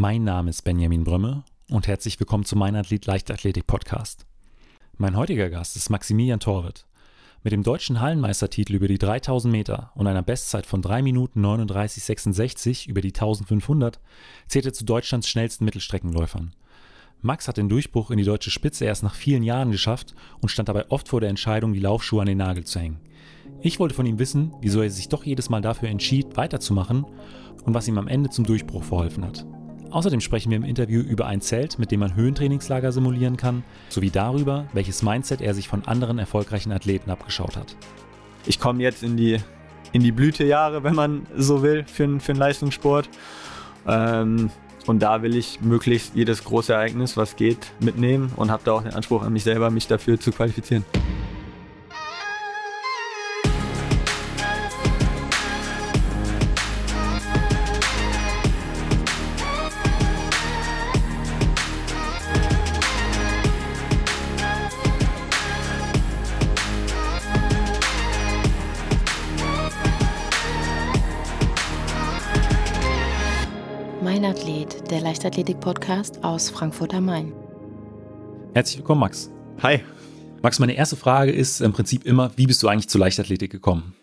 Mein Name ist Benjamin Brömme und herzlich willkommen zu meinem Athlet Leichtathletik Podcast. Mein heutiger Gast ist Maximilian Torwitt. Mit dem deutschen Hallenmeistertitel über die 3000 Meter und einer Bestzeit von 3 Minuten 39,66 über die 1500 zählt er zu Deutschlands schnellsten Mittelstreckenläufern. Max hat den Durchbruch in die deutsche Spitze erst nach vielen Jahren geschafft und stand dabei oft vor der Entscheidung, die Laufschuhe an den Nagel zu hängen. Ich wollte von ihm wissen, wieso er sich doch jedes Mal dafür entschied, weiterzumachen und was ihm am Ende zum Durchbruch verholfen hat. Außerdem sprechen wir im Interview über ein Zelt, mit dem man Höhentrainingslager simulieren kann, sowie darüber, welches Mindset er sich von anderen erfolgreichen Athleten abgeschaut hat. Ich komme jetzt in die, in die Blütejahre, wenn man so will, für, für den Leistungssport. Ähm, und da will ich möglichst jedes große Ereignis, was geht, mitnehmen und habe da auch den Anspruch an mich selber, mich dafür zu qualifizieren. Leichtathletik-Podcast aus Frankfurt am Main. Herzlich willkommen, Max. Hi. Max, meine erste Frage ist im Prinzip immer, wie bist du eigentlich zur Leichtathletik gekommen?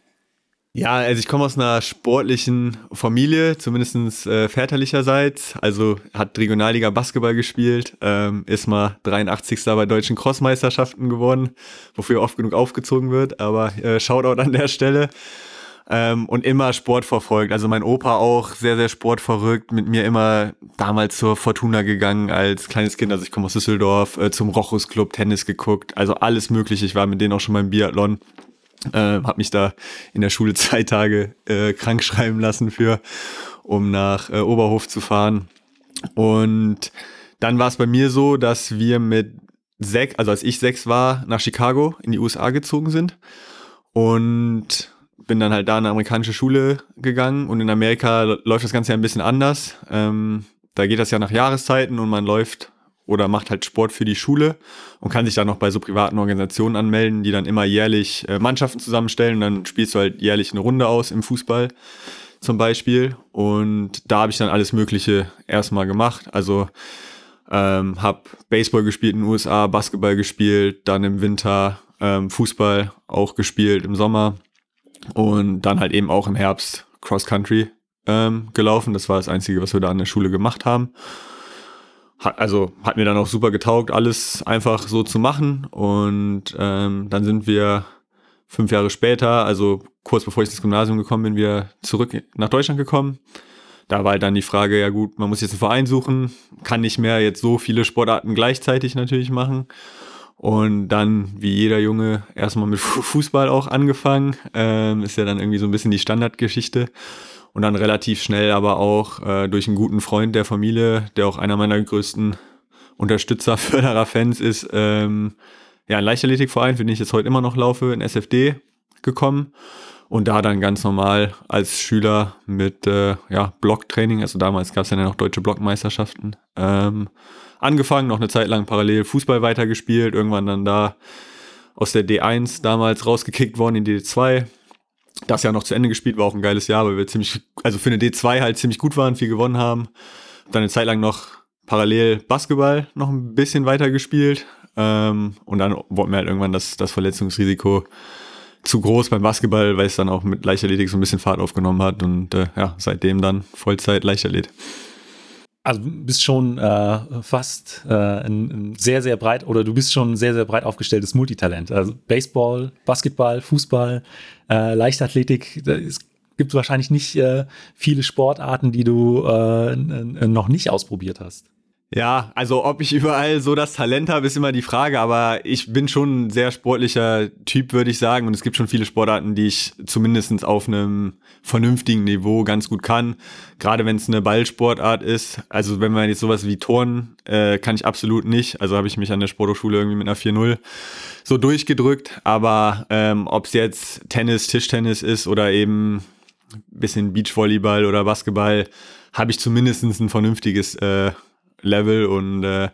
Ja, also ich komme aus einer sportlichen Familie, zumindest äh, väterlicherseits. Also hat Regionalliga Basketball gespielt, ähm, ist mal 83. bei deutschen Crossmeisterschaften geworden, wofür oft genug aufgezogen wird. Aber äh, Shoutout an der Stelle ähm, und immer Sport verfolgt. Also mein Opa auch sehr, sehr sportverrückt, mit mir immer damals zur Fortuna gegangen als kleines Kind. Also ich komme aus Düsseldorf, äh, zum Rochus Club Tennis geguckt, also alles mögliche. Ich war mit denen auch schon beim Biathlon. Äh, habe mich da in der Schule zwei Tage äh, krank schreiben lassen für, um nach äh, Oberhof zu fahren. Und dann war es bei mir so, dass wir mit sechs, also als ich sechs war, nach Chicago in die USA gezogen sind. Und bin dann halt da in eine amerikanische Schule gegangen und in Amerika läuft das Ganze ja ein bisschen anders. Ähm, da geht das ja nach Jahreszeiten und man läuft oder macht halt Sport für die Schule und kann sich dann noch bei so privaten Organisationen anmelden, die dann immer jährlich äh, Mannschaften zusammenstellen und dann spielst du halt jährlich eine Runde aus im Fußball zum Beispiel. Und da habe ich dann alles Mögliche erstmal gemacht. Also ähm, habe Baseball gespielt in den USA, Basketball gespielt, dann im Winter ähm, Fußball auch gespielt im Sommer und dann halt eben auch im Herbst Cross Country ähm, gelaufen. Das war das Einzige, was wir da an der Schule gemacht haben. Hat, also hat mir dann auch super getaugt, alles einfach so zu machen. Und ähm, dann sind wir fünf Jahre später, also kurz bevor ich ins Gymnasium gekommen bin, wieder zurück nach Deutschland gekommen. Da war halt dann die Frage, ja gut, man muss jetzt einen Verein suchen, kann nicht mehr jetzt so viele Sportarten gleichzeitig natürlich machen. Und dann, wie jeder Junge, erstmal mit Fußball auch angefangen. Ähm, ist ja dann irgendwie so ein bisschen die Standardgeschichte. Und dann relativ schnell aber auch äh, durch einen guten Freund der Familie, der auch einer meiner größten Unterstützer, Förderer, Fans ist, ähm, ja, ein Leichtathletikverein, für den ich jetzt heute immer noch laufe, in SFD gekommen. Und da dann ganz normal als Schüler mit äh, ja, Blocktraining, also damals gab es ja noch deutsche Blockmeisterschaften, ähm, angefangen, noch eine Zeit lang parallel Fußball weitergespielt, irgendwann dann da aus der D1 damals rausgekickt worden in die D2. Das Jahr noch zu Ende gespielt, war auch ein geiles Jahr, weil wir ziemlich, also für eine D2 halt ziemlich gut waren, viel gewonnen haben. Dann eine Zeit lang noch parallel Basketball noch ein bisschen weiter gespielt. Ähm, und dann wollten wir halt irgendwann das, das Verletzungsrisiko zu groß beim Basketball, weil es dann auch mit Leichtathletik so ein bisschen Fahrt aufgenommen hat. Und äh, ja, seitdem dann Vollzeit Leichtathlet. Also bist schon äh, fast äh, ein, ein, sehr, sehr breit oder du bist schon ein sehr, sehr breit aufgestelltes Multitalent. Also Baseball, Basketball, Fußball, äh, Leichtathletik. Es gibt wahrscheinlich nicht äh, viele Sportarten, die du äh, noch nicht ausprobiert hast. Ja, also ob ich überall so das Talent habe, ist immer die Frage, aber ich bin schon ein sehr sportlicher Typ, würde ich sagen. Und es gibt schon viele Sportarten, die ich zumindest auf einem vernünftigen Niveau ganz gut kann. Gerade wenn es eine Ballsportart ist. Also wenn man jetzt sowas wie Turnen, äh, kann ich absolut nicht. Also habe ich mich an der Sporthochschule irgendwie mit einer 4-0 so durchgedrückt. Aber ähm, ob es jetzt Tennis, Tischtennis ist oder eben bisschen Beachvolleyball oder Basketball, habe ich zumindest ein vernünftiges äh, Level und äh,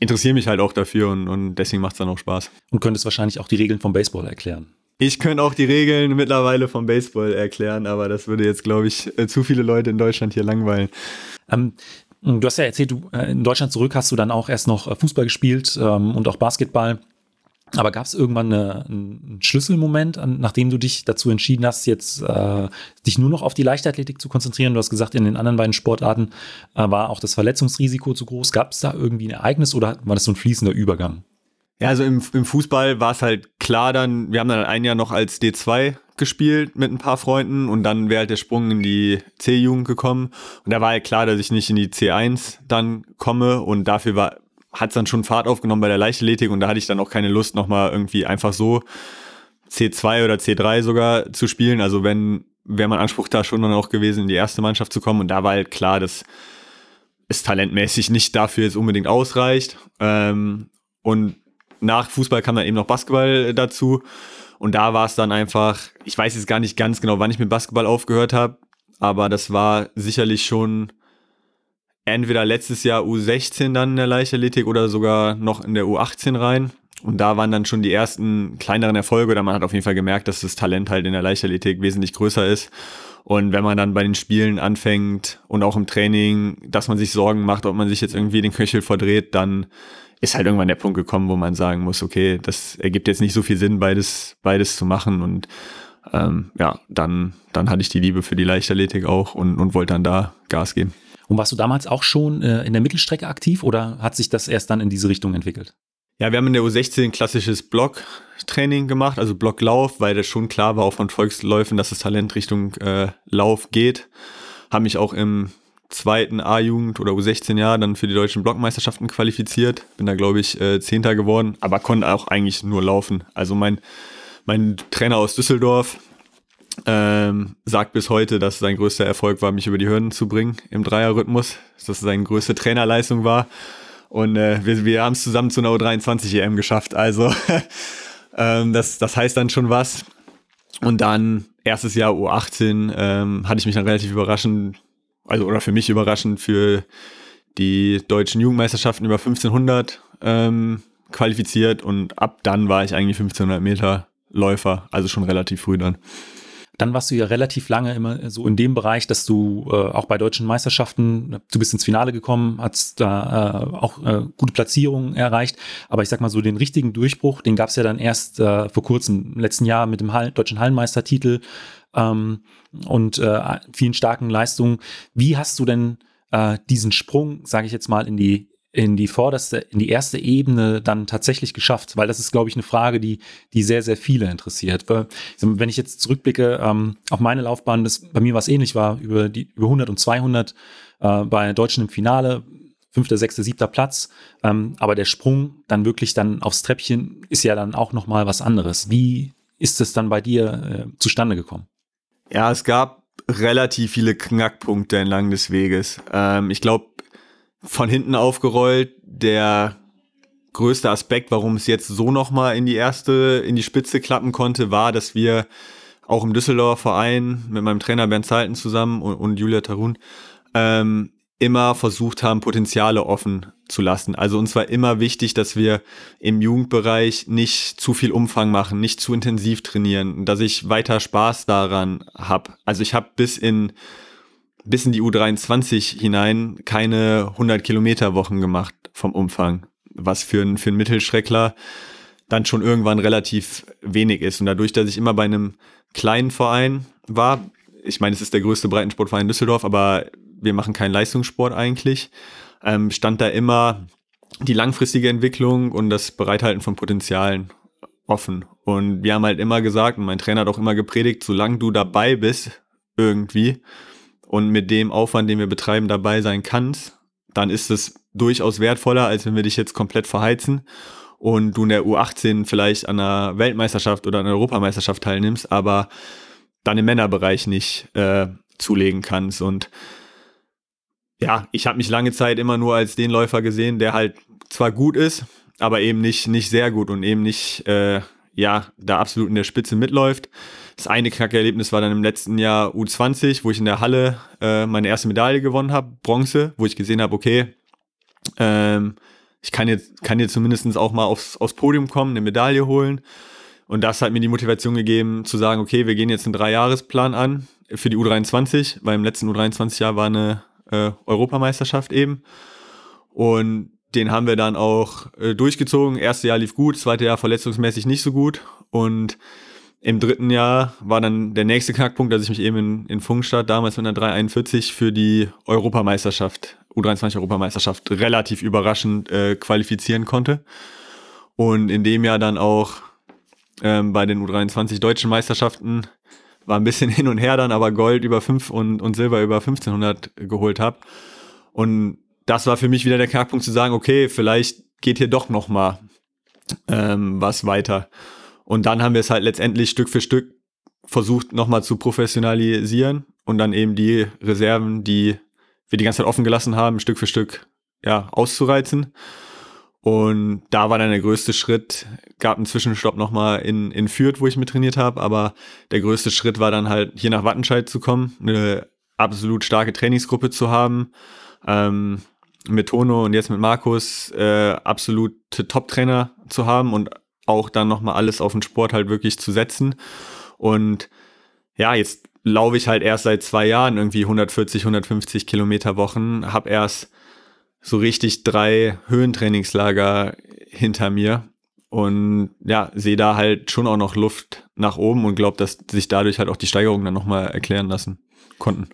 interessiere mich halt auch dafür und, und deswegen macht es dann auch Spaß. Und könntest wahrscheinlich auch die Regeln vom Baseball erklären. Ich könnte auch die Regeln mittlerweile vom Baseball erklären, aber das würde jetzt, glaube ich, äh, zu viele Leute in Deutschland hier langweilen. Ähm, Du hast ja erzählt, du äh, in Deutschland zurück hast du dann auch erst noch äh, Fußball gespielt ähm, und auch Basketball. Aber gab es irgendwann eine, einen Schlüsselmoment, an, nachdem du dich dazu entschieden hast, jetzt äh, dich nur noch auf die Leichtathletik zu konzentrieren? Du hast gesagt, in den anderen beiden Sportarten äh, war auch das Verletzungsrisiko zu groß. Gab es da irgendwie ein Ereignis oder war das so ein fließender Übergang? Ja, also im, im Fußball war es halt klar dann, wir haben dann ein Jahr noch als D2 gespielt mit ein paar Freunden und dann wäre halt der Sprung in die C-Jugend gekommen. Und da war halt klar, dass ich nicht in die C1 dann komme und dafür war hat es dann schon Fahrt aufgenommen bei der Leichtathletik und da hatte ich dann auch keine Lust, nochmal irgendwie einfach so C2 oder C3 sogar zu spielen. Also wenn, wäre mein Anspruch da schon dann auch gewesen, in die erste Mannschaft zu kommen. Und da war halt klar, dass es talentmäßig nicht dafür jetzt unbedingt ausreicht. Ähm, und nach Fußball kam dann eben noch Basketball dazu. Und da war es dann einfach, ich weiß jetzt gar nicht ganz genau, wann ich mit Basketball aufgehört habe, aber das war sicherlich schon entweder letztes Jahr U16 dann in der Leichtathletik oder sogar noch in der U18 rein. Und da waren dann schon die ersten kleineren Erfolge, oder man hat auf jeden Fall gemerkt, dass das Talent halt in der Leichtathletik wesentlich größer ist. Und wenn man dann bei den Spielen anfängt und auch im Training, dass man sich Sorgen macht, ob man sich jetzt irgendwie den Köchel verdreht, dann ist halt irgendwann der Punkt gekommen, wo man sagen muss, okay, das ergibt jetzt nicht so viel Sinn, beides, beides zu machen. Und ähm, ja, dann, dann hatte ich die Liebe für die Leichtathletik auch und, und wollte dann da Gas geben. Und warst du damals auch schon äh, in der Mittelstrecke aktiv oder hat sich das erst dann in diese Richtung entwickelt? Ja, wir haben in der U16 ein klassisches Blocktraining gemacht, also Blocklauf, weil das schon klar war, auch von Volksläufen, dass das Talent Richtung äh, Lauf geht. Haben mich auch im zweiten A-Jugend oder U16-Jahr dann für die deutschen Blockmeisterschaften qualifiziert. Bin da, glaube ich, äh, Zehnter geworden, aber konnte auch eigentlich nur laufen. Also mein, mein Trainer aus Düsseldorf, ähm, sagt bis heute, dass sein größter Erfolg war, mich über die Hürden zu bringen im Dreierrhythmus, dass das seine größte Trainerleistung war. Und äh, wir, wir haben es zusammen zu einer U23 EM geschafft. Also ähm, das, das heißt dann schon was. Und dann erstes Jahr U18 ähm, hatte ich mich dann relativ überraschend, also oder für mich überraschend für die deutschen Jugendmeisterschaften über 1500 ähm, qualifiziert und ab dann war ich eigentlich 1500 Meter Läufer, also schon relativ früh dann. Dann warst du ja relativ lange immer so in dem Bereich, dass du äh, auch bei deutschen Meisterschaften, du bist ins Finale gekommen, hast da äh, auch äh, gute Platzierungen erreicht. Aber ich sag mal so, den richtigen Durchbruch, den gab es ja dann erst äh, vor kurzem, im letzten Jahr mit dem Hall deutschen Hallenmeistertitel ähm, und äh, vielen starken Leistungen. Wie hast du denn äh, diesen Sprung, sage ich jetzt mal, in die in die vorderste, in die erste Ebene dann tatsächlich geschafft? Weil das ist, glaube ich, eine Frage, die, die sehr, sehr viele interessiert. Wenn ich jetzt zurückblicke ähm, auf meine Laufbahn, das bei mir was ähnlich war, über die über 100 und 200 äh, bei Deutschen im Finale, fünfter, sechster, siebter Platz. Ähm, aber der Sprung dann wirklich dann aufs Treppchen ist ja dann auch noch mal was anderes. Wie ist es dann bei dir äh, zustande gekommen? Ja, es gab relativ viele Knackpunkte entlang des Weges. Ähm, ich glaube, von hinten aufgerollt. Der größte Aspekt, warum es jetzt so nochmal in die erste, in die Spitze klappen konnte, war, dass wir auch im Düsseldorfer Verein mit meinem Trainer Bernd Zeiten zusammen und, und Julia Tarun ähm, immer versucht haben, Potenziale offen zu lassen. Also uns war immer wichtig, dass wir im Jugendbereich nicht zu viel Umfang machen, nicht zu intensiv trainieren, dass ich weiter Spaß daran habe. Also ich habe bis in bis in die U23 hinein keine 100 Kilometer Wochen gemacht vom Umfang, was für, ein, für einen Mittelschreckler dann schon irgendwann relativ wenig ist. Und dadurch, dass ich immer bei einem kleinen Verein war, ich meine, es ist der größte Breitensportverein Düsseldorf, aber wir machen keinen Leistungssport eigentlich, ähm, stand da immer die langfristige Entwicklung und das Bereithalten von Potenzialen offen. Und wir haben halt immer gesagt, und mein Trainer hat auch immer gepredigt, solange du dabei bist, irgendwie, und mit dem Aufwand, den wir betreiben, dabei sein kannst, dann ist es durchaus wertvoller, als wenn wir dich jetzt komplett verheizen und du in der U18 vielleicht an einer Weltmeisterschaft oder einer Europameisterschaft teilnimmst, aber dann im Männerbereich nicht äh, zulegen kannst. Und ja, ich habe mich lange Zeit immer nur als den Läufer gesehen, der halt zwar gut ist, aber eben nicht, nicht sehr gut und eben nicht äh, ja, da absolut in der Spitze mitläuft. Das eine Knackerlebnis war dann im letzten Jahr U20, wo ich in der Halle äh, meine erste Medaille gewonnen habe, Bronze, wo ich gesehen habe, okay, ähm, ich kann jetzt, kann jetzt zumindest auch mal aufs, aufs Podium kommen, eine Medaille holen. Und das hat mir die Motivation gegeben, zu sagen, okay, wir gehen jetzt einen Dreijahresplan an für die U23, weil im letzten U23-Jahr war eine äh, Europameisterschaft eben. Und den haben wir dann auch äh, durchgezogen. Erste Jahr lief gut, zweite Jahr verletzungsmäßig nicht so gut. Und im dritten Jahr war dann der nächste Knackpunkt, dass ich mich eben in, in Funkstadt damals mit einer 341 für die Europameisterschaft, U23 Europameisterschaft, relativ überraschend äh, qualifizieren konnte. Und in dem Jahr dann auch ähm, bei den U23 deutschen Meisterschaften war ein bisschen hin und her dann, aber Gold über 5 und, und Silber über 1500 geholt habe. Und das war für mich wieder der Knackpunkt zu sagen, okay, vielleicht geht hier doch noch mal ähm, was weiter. Und dann haben wir es halt letztendlich Stück für Stück versucht nochmal zu professionalisieren und dann eben die Reserven, die wir die ganze Zeit offen gelassen haben, Stück für Stück ja, auszureizen. Und da war dann der größte Schritt, gab einen Zwischenstopp nochmal in, in Fürth, wo ich mit trainiert habe, aber der größte Schritt war dann halt hier nach Wattenscheid zu kommen, eine absolut starke Trainingsgruppe zu haben, ähm, mit Tono und jetzt mit Markus äh, absolute Top-Trainer zu haben und auch dann nochmal alles auf den Sport halt wirklich zu setzen. Und ja, jetzt laufe ich halt erst seit zwei Jahren irgendwie 140, 150 Kilometer Wochen, habe erst so richtig drei Höhentrainingslager hinter mir und ja, sehe da halt schon auch noch Luft nach oben und glaube, dass sich dadurch halt auch die Steigerungen dann nochmal erklären lassen konnten.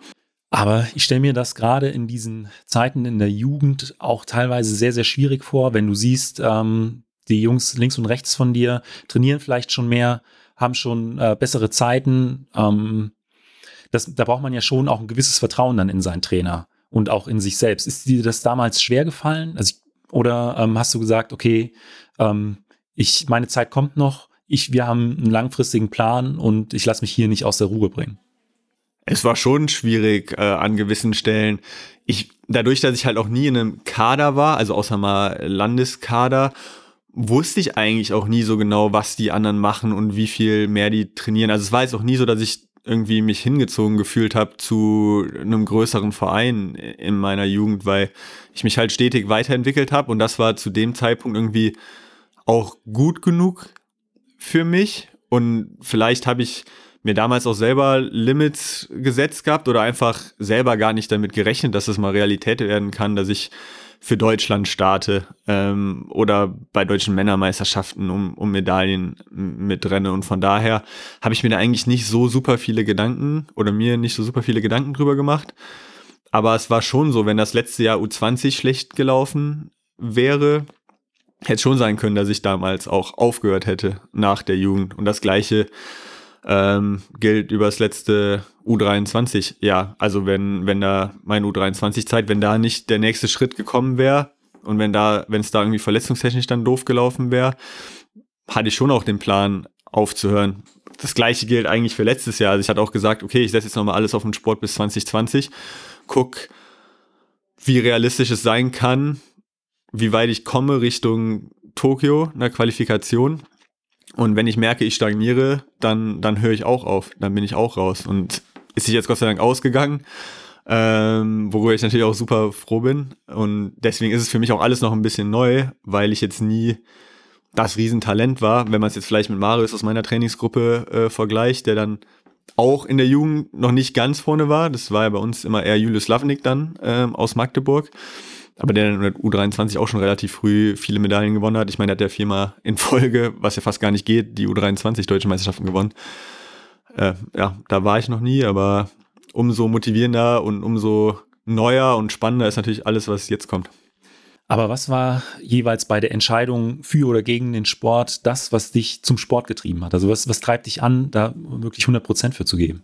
Aber ich stelle mir das gerade in diesen Zeiten in der Jugend auch teilweise sehr, sehr schwierig vor, wenn du siehst, ähm, die Jungs links und rechts von dir trainieren vielleicht schon mehr, haben schon äh, bessere Zeiten. Ähm, das, da braucht man ja schon auch ein gewisses Vertrauen dann in seinen Trainer und auch in sich selbst. Ist dir das damals schwer gefallen? Also ich, oder ähm, hast du gesagt, okay, ähm, ich, meine Zeit kommt noch, ich, wir haben einen langfristigen Plan und ich lasse mich hier nicht aus der Ruhe bringen? Es war schon schwierig äh, an gewissen Stellen. Ich, dadurch, dass ich halt auch nie in einem Kader war, also außer mal Landeskader wusste ich eigentlich auch nie so genau, was die anderen machen und wie viel mehr die trainieren. Also es war jetzt auch nie so, dass ich irgendwie mich hingezogen gefühlt habe zu einem größeren Verein in meiner Jugend, weil ich mich halt stetig weiterentwickelt habe und das war zu dem Zeitpunkt irgendwie auch gut genug für mich und vielleicht habe ich mir damals auch selber Limits gesetzt gehabt oder einfach selber gar nicht damit gerechnet, dass es mal Realität werden kann, dass ich für Deutschland starte ähm, oder bei deutschen Männermeisterschaften um, um Medaillen mitrenne. Und von daher habe ich mir da eigentlich nicht so super viele Gedanken oder mir nicht so super viele Gedanken drüber gemacht. Aber es war schon so, wenn das letzte Jahr U20 schlecht gelaufen wäre, hätte schon sein können, dass ich damals auch aufgehört hätte nach der Jugend. Und das gleiche ähm, gilt über das letzte U23. Ja, also wenn, wenn da mein U23-Zeit, wenn da nicht der nächste Schritt gekommen wäre und wenn da, wenn es da irgendwie verletzungstechnisch dann doof gelaufen wäre, hatte ich schon auch den Plan aufzuhören. Das gleiche gilt eigentlich für letztes Jahr. Also ich hatte auch gesagt, okay, ich setze jetzt nochmal alles auf den Sport bis 2020, guck, wie realistisch es sein kann, wie weit ich komme Richtung Tokio, einer Qualifikation. Und wenn ich merke, ich stagniere, dann, dann höre ich auch auf, dann bin ich auch raus. Und ist sich jetzt Gott sei Dank ausgegangen, ähm, worüber ich natürlich auch super froh bin. Und deswegen ist es für mich auch alles noch ein bisschen neu, weil ich jetzt nie das Riesentalent war, wenn man es jetzt vielleicht mit Marius aus meiner Trainingsgruppe äh, vergleicht, der dann auch in der Jugend noch nicht ganz vorne war. Das war ja bei uns immer eher Julius Lavnik dann ähm, aus Magdeburg aber der in der U23 auch schon relativ früh viele Medaillen gewonnen hat. Ich meine, der hat ja viermal in Folge, was ja fast gar nicht geht, die U23 Deutsche Meisterschaften gewonnen. Äh, ja, da war ich noch nie, aber umso motivierender und umso neuer und spannender ist natürlich alles, was jetzt kommt. Aber was war jeweils bei der Entscheidung für oder gegen den Sport das, was dich zum Sport getrieben hat? Also was, was treibt dich an, da wirklich 100 Prozent für zu geben?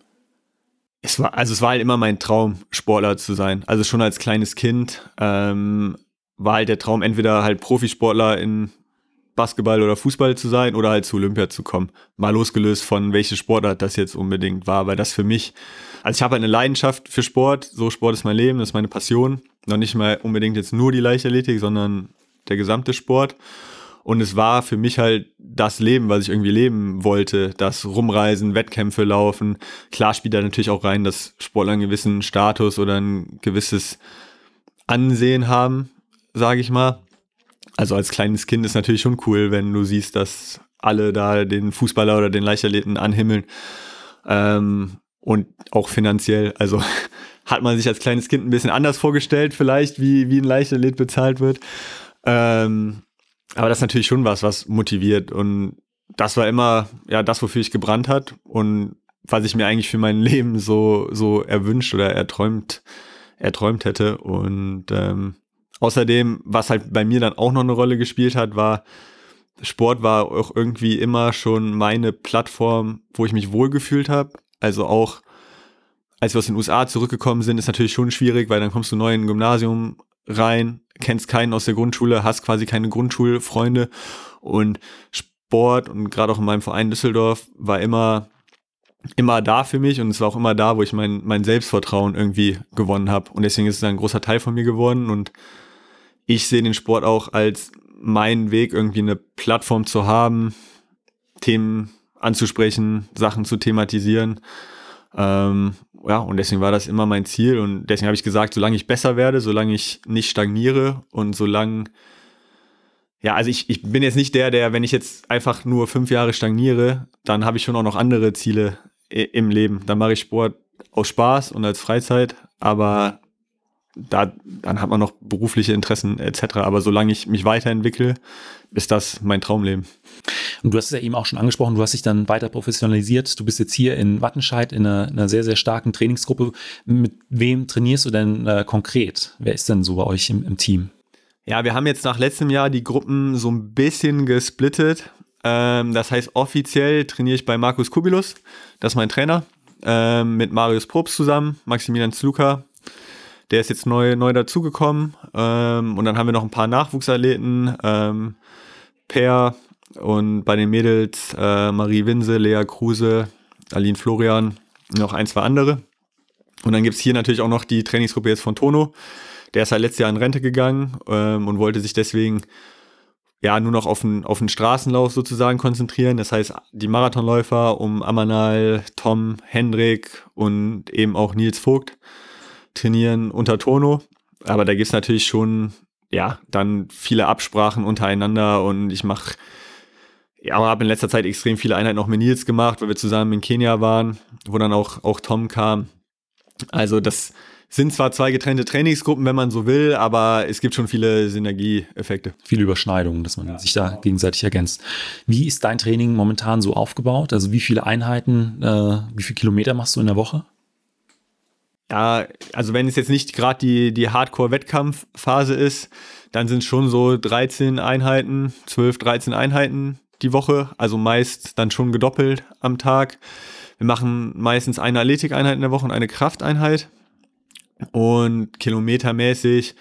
Es war, also es war halt immer mein Traum, Sportler zu sein. Also schon als kleines Kind ähm, war halt der Traum, entweder halt Profisportler in Basketball oder Fußball zu sein oder halt zu Olympia zu kommen. Mal losgelöst von welche Sportart das jetzt unbedingt war, weil das für mich, also ich habe halt eine Leidenschaft für Sport, so Sport ist mein Leben, das ist meine Passion. Noch nicht mal unbedingt jetzt nur die Leichtathletik, sondern der gesamte Sport. Und es war für mich halt das Leben, was ich irgendwie leben wollte. Das Rumreisen, Wettkämpfe laufen. Klar spielt da natürlich auch rein, dass Sportler einen gewissen Status oder ein gewisses Ansehen haben, sage ich mal. Also als kleines Kind ist natürlich schon cool, wenn du siehst, dass alle da den Fußballer oder den Leichtathleten anhimmeln. Ähm, und auch finanziell. Also hat man sich als kleines Kind ein bisschen anders vorgestellt, vielleicht, wie, wie ein Leichtathlet bezahlt wird. Ähm, aber das ist natürlich schon was, was motiviert. Und das war immer ja das, wofür ich gebrannt hat und was ich mir eigentlich für mein Leben so, so erwünscht oder erträumt, erträumt hätte. Und ähm, außerdem, was halt bei mir dann auch noch eine Rolle gespielt hat, war, Sport war auch irgendwie immer schon meine Plattform, wo ich mich wohlgefühlt habe. Also auch als wir aus den USA zurückgekommen sind, ist natürlich schon schwierig, weil dann kommst du neu in ein Gymnasium rein, kennst keinen aus der Grundschule, hast quasi keine Grundschulfreunde und Sport und gerade auch in meinem Verein Düsseldorf war immer immer da für mich und es war auch immer da, wo ich mein, mein Selbstvertrauen irgendwie gewonnen habe. Und deswegen ist es ein großer Teil von mir geworden. Und ich sehe den Sport auch als meinen Weg, irgendwie eine Plattform zu haben, Themen anzusprechen, Sachen zu thematisieren. Ähm, ja, und deswegen war das immer mein Ziel. Und deswegen habe ich gesagt, solange ich besser werde, solange ich nicht stagniere und solange ja, also ich, ich bin jetzt nicht der, der, wenn ich jetzt einfach nur fünf Jahre stagniere, dann habe ich schon auch noch andere Ziele im Leben. Dann mache ich Sport aus Spaß und als Freizeit, aber da, dann hat man noch berufliche Interessen etc. Aber solange ich mich weiterentwickle, ist das mein Traumleben. Und du hast es ja eben auch schon angesprochen, du hast dich dann weiter professionalisiert. Du bist jetzt hier in Wattenscheid in einer, einer sehr, sehr starken Trainingsgruppe. Mit wem trainierst du denn äh, konkret? Wer ist denn so bei euch im, im Team? Ja, wir haben jetzt nach letztem Jahr die Gruppen so ein bisschen gesplittet. Ähm, das heißt, offiziell trainiere ich bei Markus Kubilus, das ist mein Trainer, ähm, mit Marius Probst zusammen, Maximilian Zluka, der ist jetzt neu, neu dazugekommen. Ähm, und dann haben wir noch ein paar Nachwuchsathleten. Ähm, per und bei den Mädels äh, Marie Winse, Lea Kruse, Aline Florian, noch ein, zwei andere. Und dann gibt es hier natürlich auch noch die Trainingsgruppe jetzt von Tono. Der ist halt letztes Jahr in Rente gegangen ähm, und wollte sich deswegen ja nur noch auf den, auf den Straßenlauf sozusagen konzentrieren. Das heißt, die Marathonläufer um Amanal, Tom, Hendrik und eben auch Nils Vogt trainieren unter Tono. Aber da gibt es natürlich schon, ja, dann viele Absprachen untereinander und ich mache, ja, habe in letzter Zeit extrem viele Einheiten auch mit Nils gemacht, weil wir zusammen in Kenia waren, wo dann auch, auch Tom kam. Also das sind zwar zwei getrennte Trainingsgruppen, wenn man so will, aber es gibt schon viele Synergieeffekte. Viele Überschneidungen, dass man ja, sich da genau. gegenseitig ergänzt. Wie ist dein Training momentan so aufgebaut? Also wie viele Einheiten, äh, wie viele Kilometer machst du in der Woche? Ja, also wenn es jetzt nicht gerade die, die Hardcore-Wettkampfphase ist, dann sind es schon so 13 Einheiten, 12, 13 Einheiten die Woche, also meist dann schon gedoppelt am Tag. Wir machen meistens eine Athletikeinheit in der Woche und eine Krafteinheit. Und kilometermäßig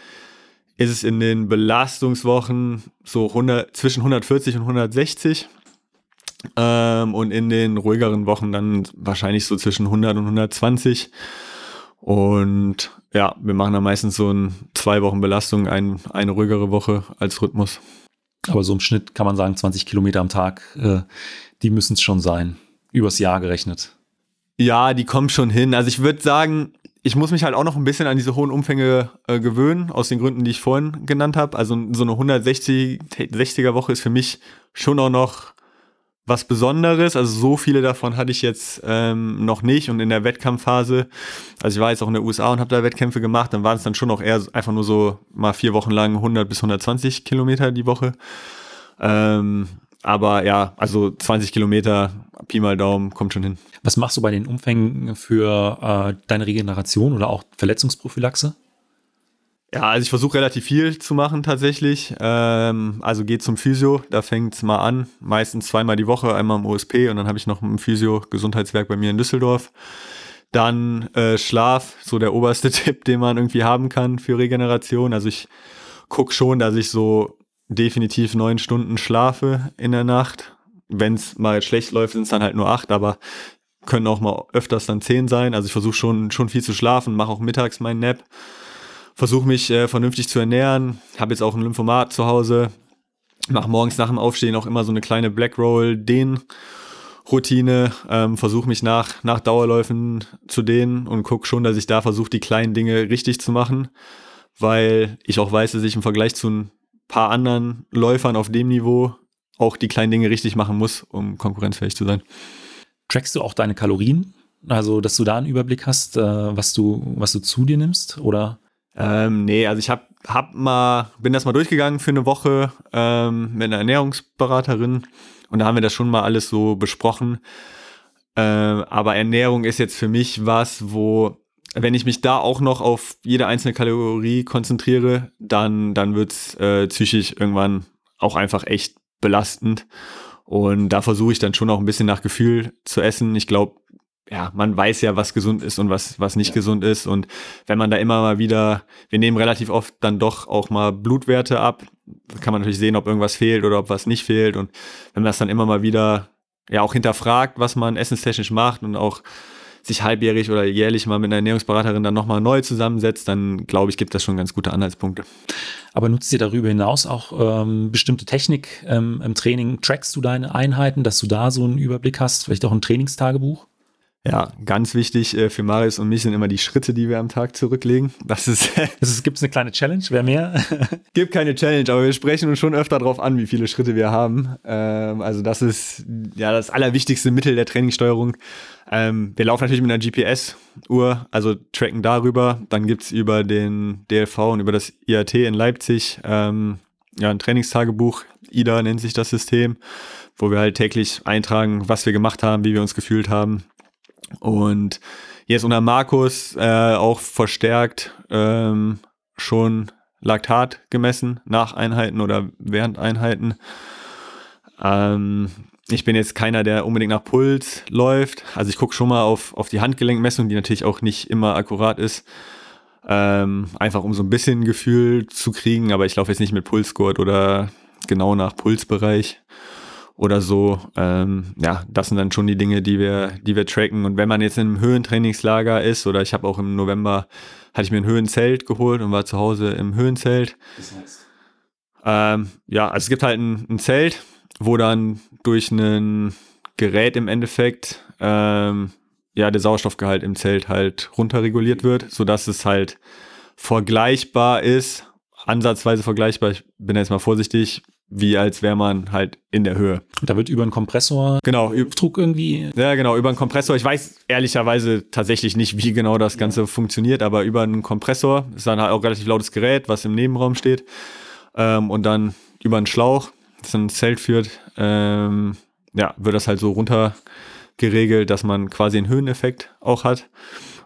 ist es in den Belastungswochen so 100, zwischen 140 und 160. Ähm, und in den ruhigeren Wochen dann wahrscheinlich so zwischen 100 und 120. Und ja, wir machen dann meistens so ein zwei Wochen Belastung, ein, eine ruhigere Woche als Rhythmus. Aber so im Schnitt kann man sagen, 20 Kilometer am Tag, äh, die müssen es schon sein. Übers Jahr gerechnet. Ja, die kommen schon hin. Also ich würde sagen, ich muss mich halt auch noch ein bisschen an diese hohen Umfänge äh, gewöhnen, aus den Gründen, die ich vorhin genannt habe. Also so eine 160er Woche ist für mich schon auch noch was Besonderes. Also so viele davon hatte ich jetzt ähm, noch nicht. Und in der Wettkampfphase, also ich war jetzt auch in der USA und habe da Wettkämpfe gemacht, dann waren es dann schon auch eher einfach nur so mal vier Wochen lang 100 bis 120 Kilometer die Woche. Ähm, aber ja, also 20 Kilometer, Pi mal Daumen, kommt schon hin. Was machst du bei den Umfängen für äh, deine Regeneration oder auch Verletzungsprophylaxe? Ja, also ich versuche relativ viel zu machen tatsächlich. Ähm, also geht zum Physio, da fängt es mal an. Meistens zweimal die Woche, einmal im OSP und dann habe ich noch ein Physio-Gesundheitswerk bei mir in Düsseldorf. Dann äh, Schlaf, so der oberste Tipp, den man irgendwie haben kann für Regeneration. Also ich gucke schon, dass ich so definitiv neun Stunden schlafe in der Nacht. Wenn es mal schlecht läuft, sind es dann halt nur acht, aber können auch mal öfters dann zehn sein. Also ich versuche schon, schon viel zu schlafen, mache auch mittags meinen Nap versuche mich äh, vernünftig zu ernähren, habe jetzt auch ein Lymphomat zu Hause, mache morgens nach dem Aufstehen auch immer so eine kleine Black Roll Dehn Routine, ähm, versuche mich nach, nach Dauerläufen zu dehnen und gucke schon, dass ich da versuche, die kleinen Dinge richtig zu machen, weil ich auch weiß, dass ich im Vergleich zu ein paar anderen Läufern auf dem Niveau auch die kleinen Dinge richtig machen muss, um konkurrenzfähig zu sein. Trackst du auch deine Kalorien? Also, dass du da einen Überblick hast, äh, was du, was du zu dir nimmst, oder? Ähm, nee, also ich hab, hab mal, bin das mal durchgegangen für eine Woche ähm, mit einer Ernährungsberaterin und da haben wir das schon mal alles so besprochen. Ähm, aber Ernährung ist jetzt für mich was, wo, wenn ich mich da auch noch auf jede einzelne Kalorie konzentriere, dann, dann wird's äh, psychisch irgendwann auch einfach echt belastend. Und da versuche ich dann schon auch ein bisschen nach Gefühl zu essen. Ich glaube, ja, man weiß ja, was gesund ist und was, was nicht ja. gesund ist. Und wenn man da immer mal wieder, wir nehmen relativ oft dann doch auch mal Blutwerte ab, kann man natürlich sehen, ob irgendwas fehlt oder ob was nicht fehlt. Und wenn man das dann immer mal wieder ja auch hinterfragt, was man essenstechnisch macht und auch sich halbjährig oder jährlich mal mit einer Ernährungsberaterin dann nochmal neu zusammensetzt, dann glaube ich, gibt das schon ganz gute Anhaltspunkte. Aber nutzt ihr darüber hinaus auch ähm, bestimmte Technik ähm, im Training? Trackst du deine Einheiten, dass du da so einen Überblick hast? Vielleicht auch ein Trainingstagebuch? Ja, ganz wichtig äh, für Marius und mich sind immer die Schritte, die wir am Tag zurücklegen. Das ist. Gibt es eine kleine Challenge? Wer mehr? gibt keine Challenge, aber wir sprechen uns schon öfter darauf an, wie viele Schritte wir haben. Ähm, also das ist ja das allerwichtigste Mittel der Trainingssteuerung. Ähm, wir laufen natürlich mit einer GPS-Uhr, also tracken darüber. Dann gibt's über den DLV und über das IAT in Leipzig ähm, ja ein Trainingstagebuch. IDA nennt sich das System, wo wir halt täglich eintragen, was wir gemacht haben, wie wir uns gefühlt haben und jetzt unter Markus äh, auch verstärkt ähm, schon Laktat gemessen nach Einheiten oder während Einheiten. Ähm, ich bin jetzt keiner, der unbedingt nach Puls läuft. Also ich gucke schon mal auf, auf die Handgelenkmessung, die natürlich auch nicht immer akkurat ist. Ähm, einfach um so ein bisschen Gefühl zu kriegen, aber ich laufe jetzt nicht mit Pulsgurt oder genau nach Pulsbereich oder so. Ähm, ja, das sind dann schon die Dinge, die wir, die wir tracken. Und wenn man jetzt in einem Höhentrainingslager ist, oder ich habe auch im November, hatte ich mir ein Höhenzelt geholt und war zu Hause im Höhenzelt. Das heißt? Ähm, ja, also es gibt halt ein, ein Zelt, wo dann durch ein Gerät im Endeffekt ähm, ja der Sauerstoffgehalt im Zelt halt runterreguliert wird, sodass es halt vergleichbar ist, ansatzweise vergleichbar, ich bin jetzt mal vorsichtig, wie als wäre man halt in der Höhe. Da wird über einen Kompressor genau, Druck irgendwie. Ja, genau, über einen Kompressor. Ich weiß ehrlicherweise tatsächlich nicht, wie genau das Ganze ja. funktioniert, aber über einen Kompressor ist dann halt auch relativ lautes Gerät, was im Nebenraum steht. Ähm, und dann über einen Schlauch, das ein Zelt führt, ähm, ja, wird das halt so runter geregelt, dass man quasi einen Höheneffekt auch hat.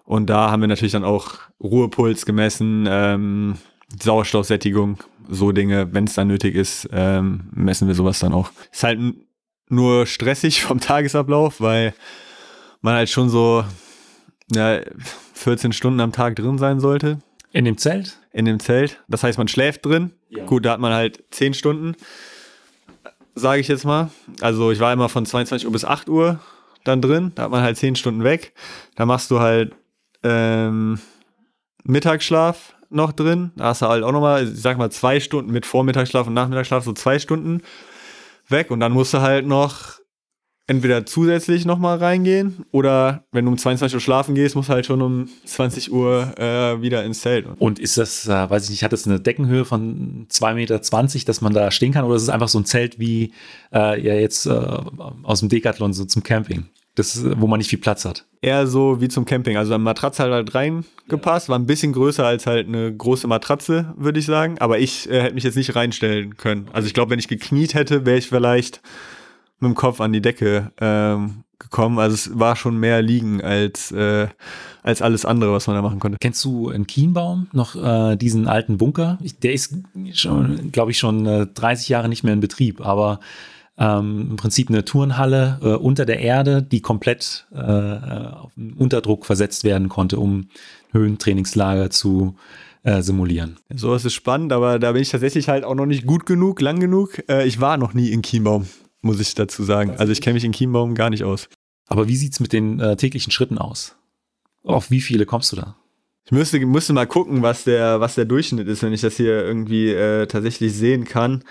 Und da haben wir natürlich dann auch Ruhepuls gemessen, ähm, Sauerstoffsättigung, so Dinge, wenn es dann nötig ist, ähm, messen wir sowas dann auch. Ist halt nur stressig vom Tagesablauf, weil man halt schon so ja, 14 Stunden am Tag drin sein sollte. In dem Zelt? In dem Zelt. Das heißt, man schläft drin. Ja. Gut, da hat man halt 10 Stunden, sage ich jetzt mal. Also ich war immer von 22 Uhr bis 8 Uhr dann drin. Da hat man halt 10 Stunden weg. Da machst du halt ähm, Mittagsschlaf, noch drin. Da hast du halt auch nochmal, ich sag mal, zwei Stunden mit Vormittagsschlaf und Nachmittagsschlaf, so zwei Stunden weg. Und dann musst du halt noch entweder zusätzlich nochmal reingehen oder wenn du um 22 Uhr schlafen gehst, musst du halt schon um 20 Uhr äh, wieder ins Zelt. Und ist das, äh, weiß ich nicht, hat das eine Deckenhöhe von 2,20 Meter, dass man da stehen kann oder ist es einfach so ein Zelt wie äh, ja jetzt äh, aus dem Decathlon so zum Camping? Das, wo man nicht viel Platz hat. Eher so wie zum Camping. Also eine Matratze hat halt reingepasst, war ein bisschen größer als halt eine große Matratze, würde ich sagen. Aber ich äh, hätte mich jetzt nicht reinstellen können. Also ich glaube, wenn ich gekniet hätte, wäre ich vielleicht mit dem Kopf an die Decke ähm, gekommen. Also es war schon mehr liegen als, äh, als alles andere, was man da machen konnte. Kennst du in Kienbaum noch äh, diesen alten Bunker? Der ist schon, glaube ich, schon äh, 30 Jahre nicht mehr in Betrieb, aber ähm, im Prinzip eine Turnhalle äh, unter der Erde, die komplett äh, auf Unterdruck versetzt werden konnte, um Höhentrainingslager zu äh, simulieren. So ist es spannend, aber da bin ich tatsächlich halt auch noch nicht gut genug, lang genug. Äh, ich war noch nie in Chiembaum, muss ich dazu sagen. Also ich kenne mich in Chiembaum gar nicht aus. Aber wie sieht es mit den äh, täglichen Schritten aus? Auf wie viele kommst du da? Ich müsste, müsste mal gucken, was der, was der Durchschnitt ist, wenn ich das hier irgendwie äh, tatsächlich sehen kann.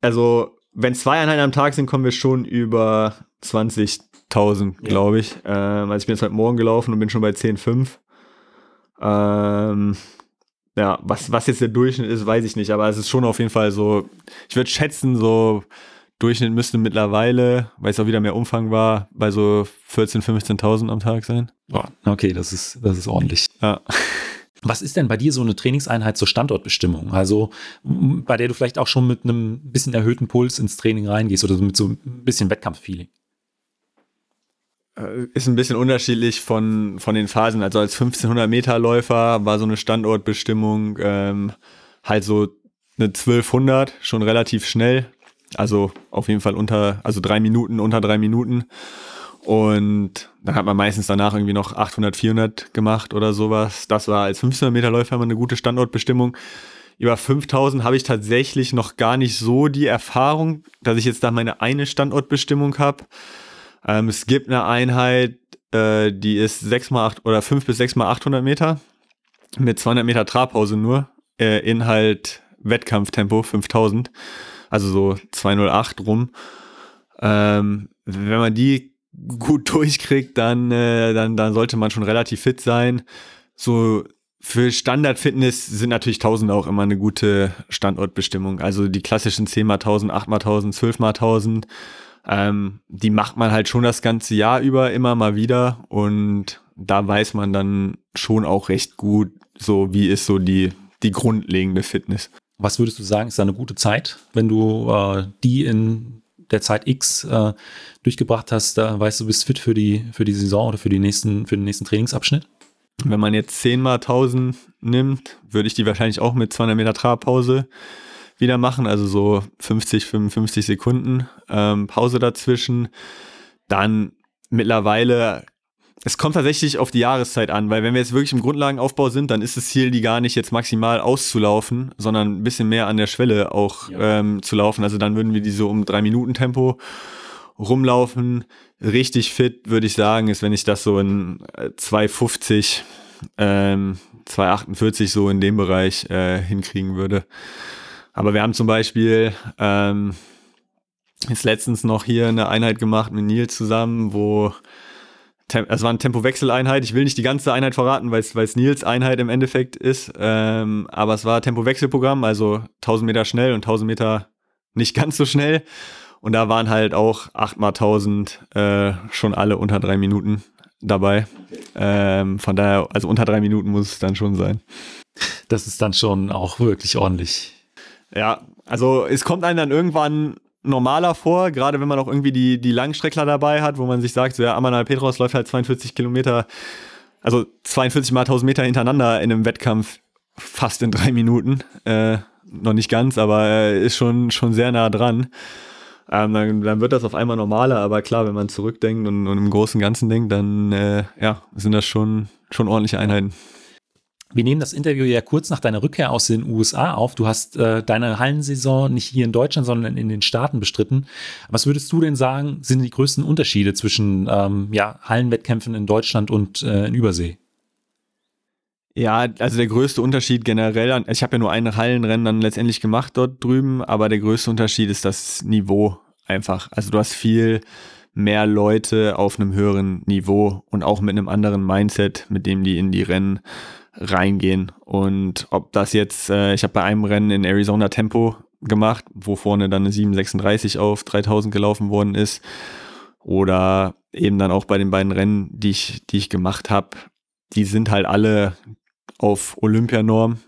Also wenn zwei Einheiten am Tag sind, kommen wir schon über 20.000, ja. glaube ich. Ähm, also ich bin jetzt heute Morgen gelaufen und bin schon bei 10,5. Ähm, ja, was, was jetzt der Durchschnitt ist, weiß ich nicht, aber es ist schon auf jeden Fall so, ich würde schätzen, so Durchschnitt müsste mittlerweile, weil es auch wieder mehr Umfang war, bei so 14.000, 15.000 am Tag sein. Boah, okay, das ist, das ist ordentlich. Ja. Was ist denn bei dir so eine Trainingseinheit zur Standortbestimmung? Also bei der du vielleicht auch schon mit einem bisschen erhöhten Puls ins Training reingehst oder mit so ein bisschen Wettkampffeeling? Äh, ist ein bisschen unterschiedlich von, von den Phasen. Also als 1500 Meter Läufer war so eine Standortbestimmung ähm, halt so eine 1200, schon relativ schnell. Also auf jeden Fall unter, also drei Minuten, unter drei Minuten. Und dann hat man meistens danach irgendwie noch 800, 400 gemacht oder sowas. Das war als 1500 Meter Läufer immer eine gute Standortbestimmung. Über 5000 habe ich tatsächlich noch gar nicht so die Erfahrung, dass ich jetzt da meine eine Standortbestimmung habe. Ähm, es gibt eine Einheit, äh, die ist 6 mal 8 oder 5 bis 6 mal 800 Meter mit 200 Meter Trabpause nur äh, in halt Wettkampftempo 5000, also so 208 rum. Ähm, wenn man die gut durchkriegt, dann, äh, dann, dann sollte man schon relativ fit sein. So für Standard-Fitness sind natürlich 1000 auch immer eine gute Standortbestimmung. Also die klassischen 10 mal 1000, 8 mal 1000, 12 mal 1000, ähm, die macht man halt schon das ganze Jahr über immer mal wieder und da weiß man dann schon auch recht gut, so wie ist so die, die grundlegende Fitness. Was würdest du sagen, ist da eine gute Zeit, wenn du äh, die in der Zeit X äh, durchgebracht hast, da weißt du, bist fit für die, für die Saison oder für, die nächsten, für den nächsten Trainingsabschnitt? Wenn man jetzt 10 mal 1000 nimmt, würde ich die wahrscheinlich auch mit 200 Meter Trabpause wieder machen, also so 50, 55 Sekunden ähm, Pause dazwischen. Dann mittlerweile es kommt tatsächlich auf die Jahreszeit an, weil wenn wir jetzt wirklich im Grundlagenaufbau sind, dann ist das Ziel, die gar nicht jetzt maximal auszulaufen, sondern ein bisschen mehr an der Schwelle auch ja. ähm, zu laufen. Also dann würden wir die so um drei Minuten Tempo rumlaufen. Richtig fit, würde ich sagen, ist, wenn ich das so in 250, äh, ähm, 248 so in dem Bereich äh, hinkriegen würde. Aber wir haben zum Beispiel ähm, jetzt letztens noch hier eine Einheit gemacht mit Nils zusammen, wo es war eine Tempowechseleinheit. Ich will nicht die ganze Einheit verraten, weil es Nils Einheit im Endeffekt ist. Ähm, aber es war Tempowechselprogramm, also 1000 Meter schnell und 1000 Meter nicht ganz so schnell. Und da waren halt auch 8 mal 1000 äh, schon alle unter drei Minuten dabei. Ähm, von daher, also unter drei Minuten muss es dann schon sein. Das ist dann schon auch wirklich ordentlich. Ja, also es kommt einem dann irgendwann normaler vor, gerade wenn man auch irgendwie die, die Langstreckler dabei hat, wo man sich sagt, so, ja, Amanal Petros läuft halt 42 Kilometer, also 42 mal 1000 Meter hintereinander in einem Wettkampf fast in drei Minuten. Äh, noch nicht ganz, aber äh, ist schon, schon sehr nah dran. Ähm, dann, dann, wird das auf einmal normaler, aber klar, wenn man zurückdenkt und, und im Großen und Ganzen denkt, dann äh, ja, sind das schon, schon ordentliche Einheiten. Wir nehmen das Interview ja kurz nach deiner Rückkehr aus den USA auf. Du hast äh, deine Hallensaison nicht hier in Deutschland, sondern in den Staaten bestritten. Was würdest du denn sagen, sind die größten Unterschiede zwischen ähm, ja, Hallenwettkämpfen in Deutschland und äh, in Übersee? Ja, also der größte Unterschied generell, ich habe ja nur ein Hallenrennen dann letztendlich gemacht dort drüben, aber der größte Unterschied ist das Niveau einfach. Also du hast viel mehr Leute auf einem höheren Niveau und auch mit einem anderen Mindset, mit dem die in die Rennen reingehen. Und ob das jetzt, äh, ich habe bei einem Rennen in Arizona Tempo gemacht, wo vorne dann eine 736 auf 3000 gelaufen worden ist. Oder eben dann auch bei den beiden Rennen, die ich, die ich gemacht habe, die sind halt alle auf Olympianorm.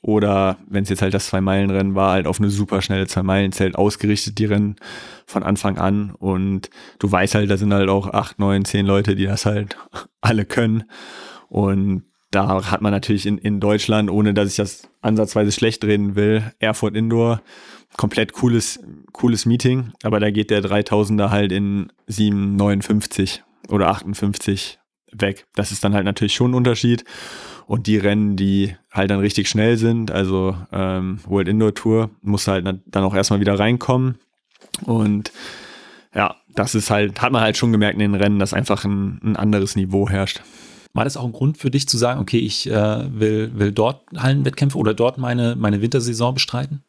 Oder wenn es jetzt halt das Zwei-Meilen-Rennen war, halt auf eine super schnelle Zwei-Meilen-Zelt ausgerichtet, die Rennen von Anfang an. Und du weißt halt, da sind halt auch acht, neun, zehn Leute, die das halt alle können. Und da hat man natürlich in, in Deutschland, ohne dass ich das ansatzweise schlecht reden will, Erfurt Indoor, komplett cooles, cooles Meeting, aber da geht der 3000er halt in 7,59 oder 58 weg. Das ist dann halt natürlich schon ein Unterschied. Und die Rennen, die halt dann richtig schnell sind, also ähm, World Indoor Tour, muss halt dann auch erstmal wieder reinkommen. Und ja, das ist halt, hat man halt schon gemerkt in den Rennen, dass einfach ein, ein anderes Niveau herrscht. War das auch ein Grund für dich zu sagen, okay, ich äh, will, will dort Hallenwettkämpfe oder dort meine, meine Wintersaison bestreiten?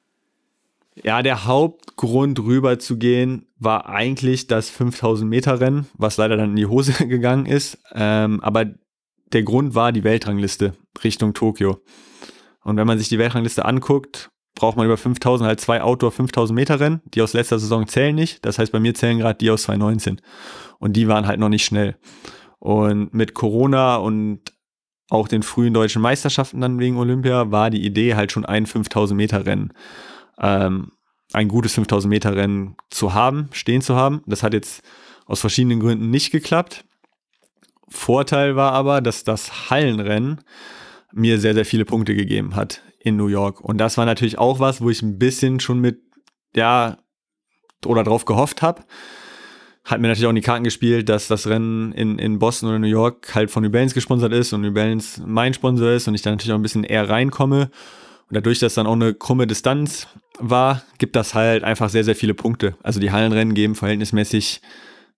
Ja, der Hauptgrund rüber zu gehen war eigentlich das 5000 Meter Rennen, was leider dann in die Hose gegangen ist. Ähm, aber der Grund war die Weltrangliste Richtung Tokio. Und wenn man sich die Weltrangliste anguckt, braucht man über 5000 halt zwei Outdoor 5000 Meter Rennen. Die aus letzter Saison zählen nicht. Das heißt, bei mir zählen gerade die aus 2019. Und die waren halt noch nicht schnell. Und mit Corona und auch den frühen deutschen Meisterschaften dann wegen Olympia war die Idee halt schon ein 5000 Meter Rennen, ähm, ein gutes 5000 Meter Rennen zu haben, stehen zu haben. Das hat jetzt aus verschiedenen Gründen nicht geklappt. Vorteil war aber, dass das Hallenrennen mir sehr, sehr viele Punkte gegeben hat in New York. Und das war natürlich auch was, wo ich ein bisschen schon mit, ja, oder drauf gehofft habe. Hat mir natürlich auch in die Karten gespielt, dass das Rennen in, in Boston oder New York halt von New Balance gesponsert ist und New Balance mein Sponsor ist und ich da natürlich auch ein bisschen eher reinkomme. Und dadurch, dass dann auch eine krumme Distanz war, gibt das halt einfach sehr, sehr viele Punkte. Also die Hallenrennen geben verhältnismäßig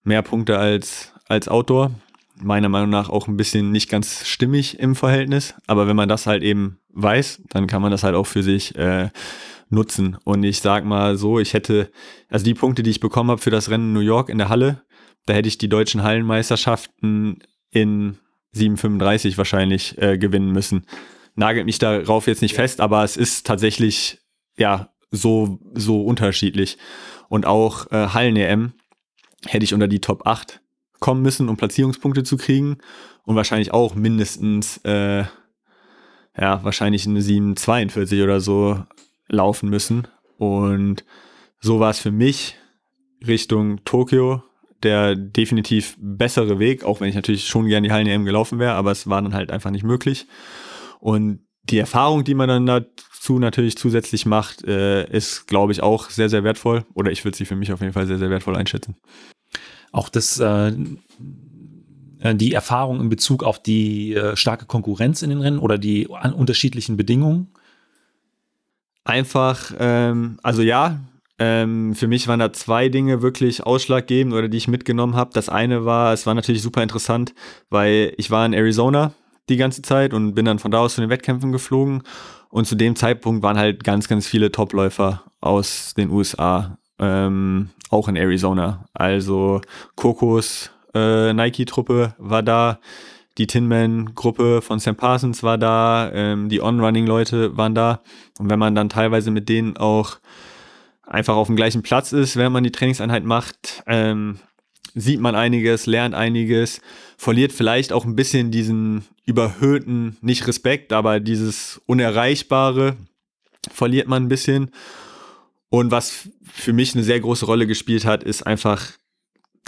mehr Punkte als, als Outdoor. Meiner Meinung nach auch ein bisschen nicht ganz stimmig im Verhältnis. Aber wenn man das halt eben weiß, dann kann man das halt auch für sich äh, nutzen. Und ich sag mal so, ich hätte, also die Punkte, die ich bekommen habe für das Rennen New York in der Halle, da hätte ich die deutschen Hallenmeisterschaften in 7,35 wahrscheinlich äh, gewinnen müssen. Nagelt mich darauf jetzt nicht fest, aber es ist tatsächlich ja so, so unterschiedlich. Und auch äh, Hallen-EM hätte ich unter die Top 8 kommen müssen, um Platzierungspunkte zu kriegen. Und wahrscheinlich auch mindestens, äh, ja, wahrscheinlich eine 7,42 oder so laufen müssen. Und so war es für mich Richtung Tokio der definitiv bessere Weg, auch wenn ich natürlich schon gern die Hallen EM gelaufen wäre, aber es war dann halt einfach nicht möglich. Und die Erfahrung, die man dann dazu natürlich zusätzlich macht, äh, ist, glaube ich, auch sehr, sehr wertvoll. Oder ich würde sie für mich auf jeden Fall sehr, sehr wertvoll einschätzen. Auch das, äh, äh die Erfahrung in Bezug auf die äh, starke Konkurrenz in den Rennen oder die unterschiedlichen Bedingungen? Einfach, ähm, also ja, ähm, für mich waren da zwei Dinge wirklich ausschlaggebend oder die ich mitgenommen habe. Das eine war, es war natürlich super interessant, weil ich war in Arizona die ganze Zeit und bin dann von da aus zu den Wettkämpfen geflogen. Und zu dem Zeitpunkt waren halt ganz, ganz viele Topläufer aus den USA, ähm, auch in Arizona. Also Kokos äh, Nike-Truppe war da, die Tinman-Gruppe von Sam Parsons war da, ähm, die On-Running-Leute waren da. Und wenn man dann teilweise mit denen auch einfach auf dem gleichen Platz ist, während man die Trainingseinheit macht, ähm, sieht man einiges, lernt einiges, verliert vielleicht auch ein bisschen diesen überhöhten, nicht Respekt, aber dieses Unerreichbare verliert man ein bisschen. Und was für mich eine sehr große Rolle gespielt hat, ist einfach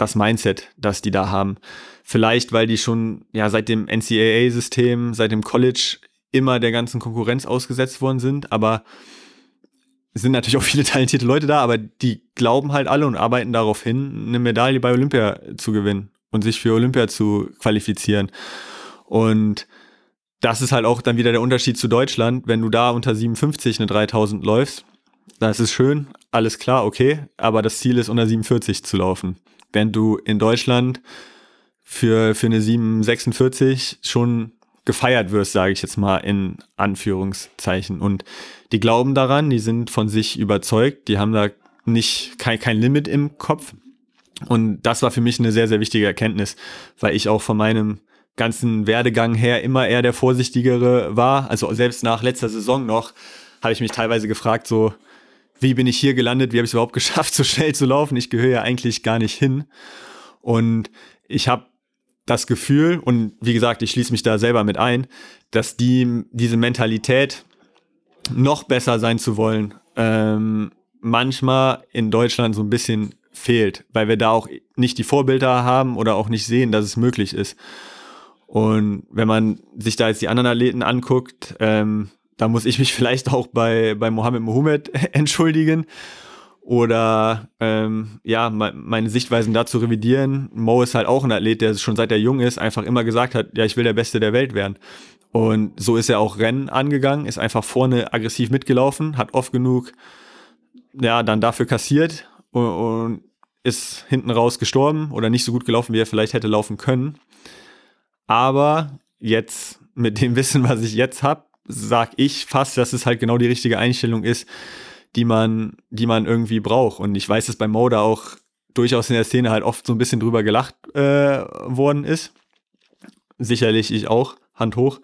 das Mindset, das die da haben. Vielleicht, weil die schon ja seit dem NCAA-System, seit dem College immer der ganzen Konkurrenz ausgesetzt worden sind, aber es sind natürlich auch viele talentierte Leute da, aber die glauben halt alle und arbeiten darauf hin, eine Medaille bei Olympia zu gewinnen und sich für Olympia zu qualifizieren. Und das ist halt auch dann wieder der Unterschied zu Deutschland. Wenn du da unter 57 eine 3000 läufst, das ist schön, alles klar, okay, aber das Ziel ist unter 47 zu laufen. Wenn du in Deutschland für, für eine 746 schon gefeiert wirst, sage ich jetzt mal in Anführungszeichen. Und die glauben daran, die sind von sich überzeugt, die haben da nicht kein, kein Limit im Kopf. Und das war für mich eine sehr, sehr wichtige Erkenntnis, weil ich auch von meinem ganzen Werdegang her immer eher der Vorsichtigere war. Also selbst nach letzter Saison noch habe ich mich teilweise gefragt, so, wie bin ich hier gelandet? Wie habe ich es überhaupt geschafft, so schnell zu laufen? Ich gehöre ja eigentlich gar nicht hin. Und ich habe das Gefühl, und wie gesagt, ich schließe mich da selber mit ein, dass die, diese Mentalität, noch besser sein zu wollen, ähm, manchmal in Deutschland so ein bisschen fehlt, weil wir da auch nicht die Vorbilder haben oder auch nicht sehen, dass es möglich ist. Und wenn man sich da jetzt die anderen Athleten anguckt, ähm, da muss ich mich vielleicht auch bei, bei Mohammed Mohammed entschuldigen oder ähm, ja, meine Sichtweisen dazu revidieren. Mo ist halt auch ein Athlet, der schon seit er jung ist, einfach immer gesagt hat, ja, ich will der Beste der Welt werden. Und so ist er auch Rennen angegangen, ist einfach vorne aggressiv mitgelaufen, hat oft genug, ja, dann dafür kassiert und, und ist hinten raus gestorben oder nicht so gut gelaufen, wie er vielleicht hätte laufen können. Aber jetzt mit dem Wissen, was ich jetzt habe, sag ich fast, dass es halt genau die richtige Einstellung ist, die man, die man irgendwie braucht. Und ich weiß, dass bei Moda auch durchaus in der Szene halt oft so ein bisschen drüber gelacht äh, worden ist. Sicherlich ich auch, Hand hoch.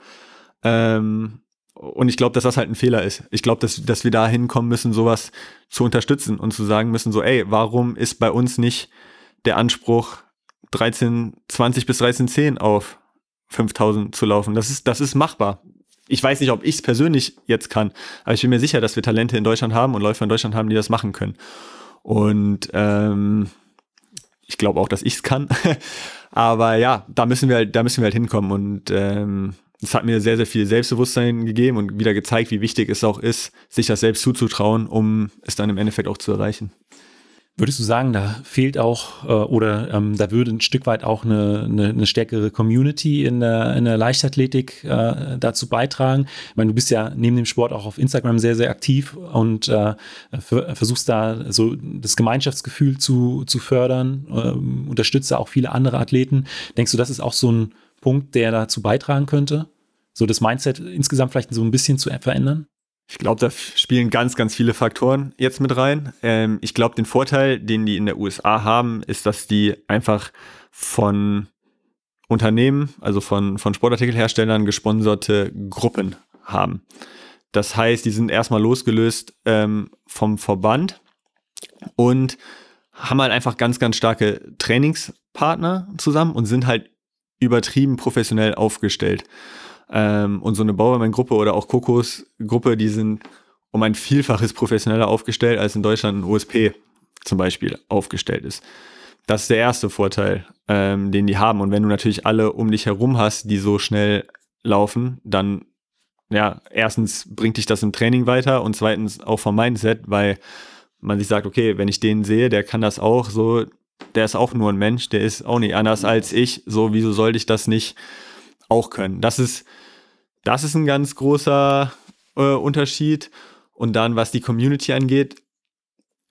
Ähm, und ich glaube, dass das halt ein Fehler ist. Ich glaube, dass, dass wir da hinkommen müssen, sowas zu unterstützen und zu sagen müssen, so, ey, warum ist bei uns nicht der Anspruch, 13,20 bis 13,10 auf 5000 zu laufen. Das ist, das ist machbar. Ich weiß nicht, ob ich es persönlich jetzt kann, aber ich bin mir sicher, dass wir Talente in Deutschland haben und Läufer in Deutschland haben, die das machen können. Und ähm, ich glaube auch, dass ich es kann. aber ja, da müssen wir halt, da müssen wir halt hinkommen. Und ähm, es hat mir sehr, sehr viel Selbstbewusstsein gegeben und wieder gezeigt, wie wichtig es auch ist, sich das selbst zuzutrauen, um es dann im Endeffekt auch zu erreichen. Würdest du sagen, da fehlt auch äh, oder ähm, da würde ein Stück weit auch eine, eine, eine stärkere Community in der, in der Leichtathletik äh, dazu beitragen? Ich meine, du bist ja neben dem Sport auch auf Instagram sehr, sehr aktiv und äh, versuchst da so das Gemeinschaftsgefühl zu, zu fördern, ähm, unterstützt auch viele andere Athleten. Denkst du, das ist auch so ein Punkt, der dazu beitragen könnte, so das Mindset insgesamt vielleicht so ein bisschen zu verändern? Ich glaube, da spielen ganz, ganz viele Faktoren jetzt mit rein. Ähm, ich glaube, den Vorteil, den die in der USA haben, ist, dass die einfach von Unternehmen, also von, von Sportartikelherstellern gesponserte Gruppen haben. Das heißt, die sind erstmal losgelöst ähm, vom Verband und haben halt einfach ganz, ganz starke Trainingspartner zusammen und sind halt übertrieben professionell aufgestellt. Ähm, und so eine Bauermann-Gruppe oder auch Kokos-Gruppe, die sind um ein Vielfaches professioneller aufgestellt, als in Deutschland ein OSP zum Beispiel aufgestellt ist. Das ist der erste Vorteil, ähm, den die haben. Und wenn du natürlich alle um dich herum hast, die so schnell laufen, dann, ja, erstens bringt dich das im Training weiter und zweitens auch vom Mindset, weil man sich sagt, okay, wenn ich den sehe, der kann das auch, so, der ist auch nur ein Mensch, der ist auch nicht anders als ich, so, wieso sollte ich das nicht auch können. Das ist, das ist ein ganz großer äh, Unterschied. Und dann, was die Community angeht,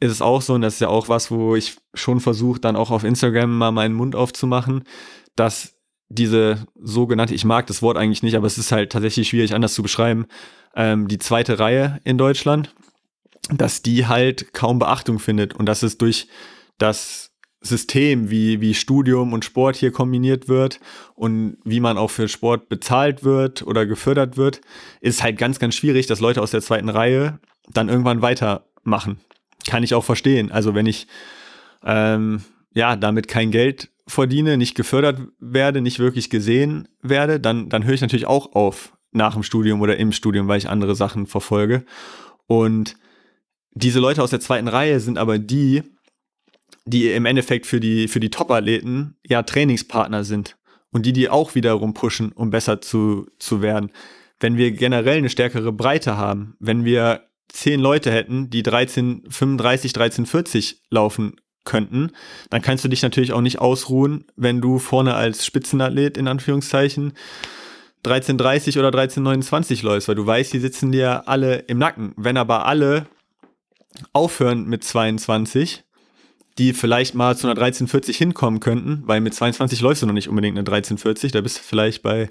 ist es auch so, und das ist ja auch was, wo ich schon versuche, dann auch auf Instagram mal meinen Mund aufzumachen, dass diese sogenannte, ich mag das Wort eigentlich nicht, aber es ist halt tatsächlich schwierig anders zu beschreiben, ähm, die zweite Reihe in Deutschland, dass die halt kaum Beachtung findet und dass es durch das System, wie, wie Studium und Sport hier kombiniert wird und wie man auch für Sport bezahlt wird oder gefördert wird, ist halt ganz, ganz schwierig, dass Leute aus der zweiten Reihe dann irgendwann weitermachen. Kann ich auch verstehen. Also wenn ich ähm, ja damit kein Geld verdiene, nicht gefördert werde, nicht wirklich gesehen werde, dann, dann höre ich natürlich auch auf nach dem Studium oder im Studium, weil ich andere Sachen verfolge. Und diese Leute aus der zweiten Reihe sind aber die, die im Endeffekt für die, für die Top-Athleten ja Trainingspartner sind und die, die auch wiederum pushen, um besser zu, zu werden. Wenn wir generell eine stärkere Breite haben, wenn wir zehn Leute hätten, die 1335, 1340 laufen könnten, dann kannst du dich natürlich auch nicht ausruhen, wenn du vorne als Spitzenathlet in Anführungszeichen 1330 oder 1329 läufst, weil du weißt, die sitzen dir alle im Nacken. Wenn aber alle aufhören mit 22, die vielleicht mal zu einer 1340 hinkommen könnten, weil mit 22 läufst du noch nicht unbedingt eine 1340, da bist du vielleicht bei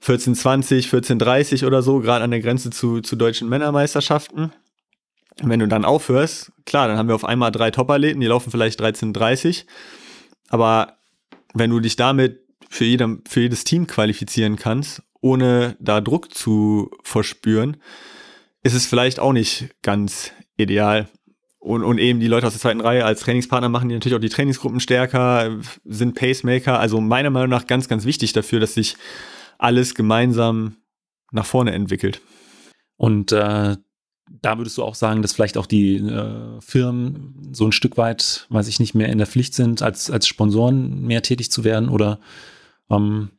1420, 1430 oder so, gerade an der Grenze zu, zu deutschen Männermeisterschaften. Wenn du dann aufhörst, klar, dann haben wir auf einmal drei Top-Athleten, die laufen vielleicht 1330, aber wenn du dich damit für, jedem, für jedes Team qualifizieren kannst, ohne da Druck zu verspüren, ist es vielleicht auch nicht ganz ideal. Und, und eben die Leute aus der zweiten Reihe als Trainingspartner machen die natürlich auch die Trainingsgruppen stärker, sind Pacemaker. Also meiner Meinung nach ganz, ganz wichtig dafür, dass sich alles gemeinsam nach vorne entwickelt. Und äh, da würdest du auch sagen, dass vielleicht auch die äh, Firmen so ein Stück weit, weiß ich nicht, mehr in der Pflicht sind, als, als Sponsoren mehr tätig zu werden oder ähm,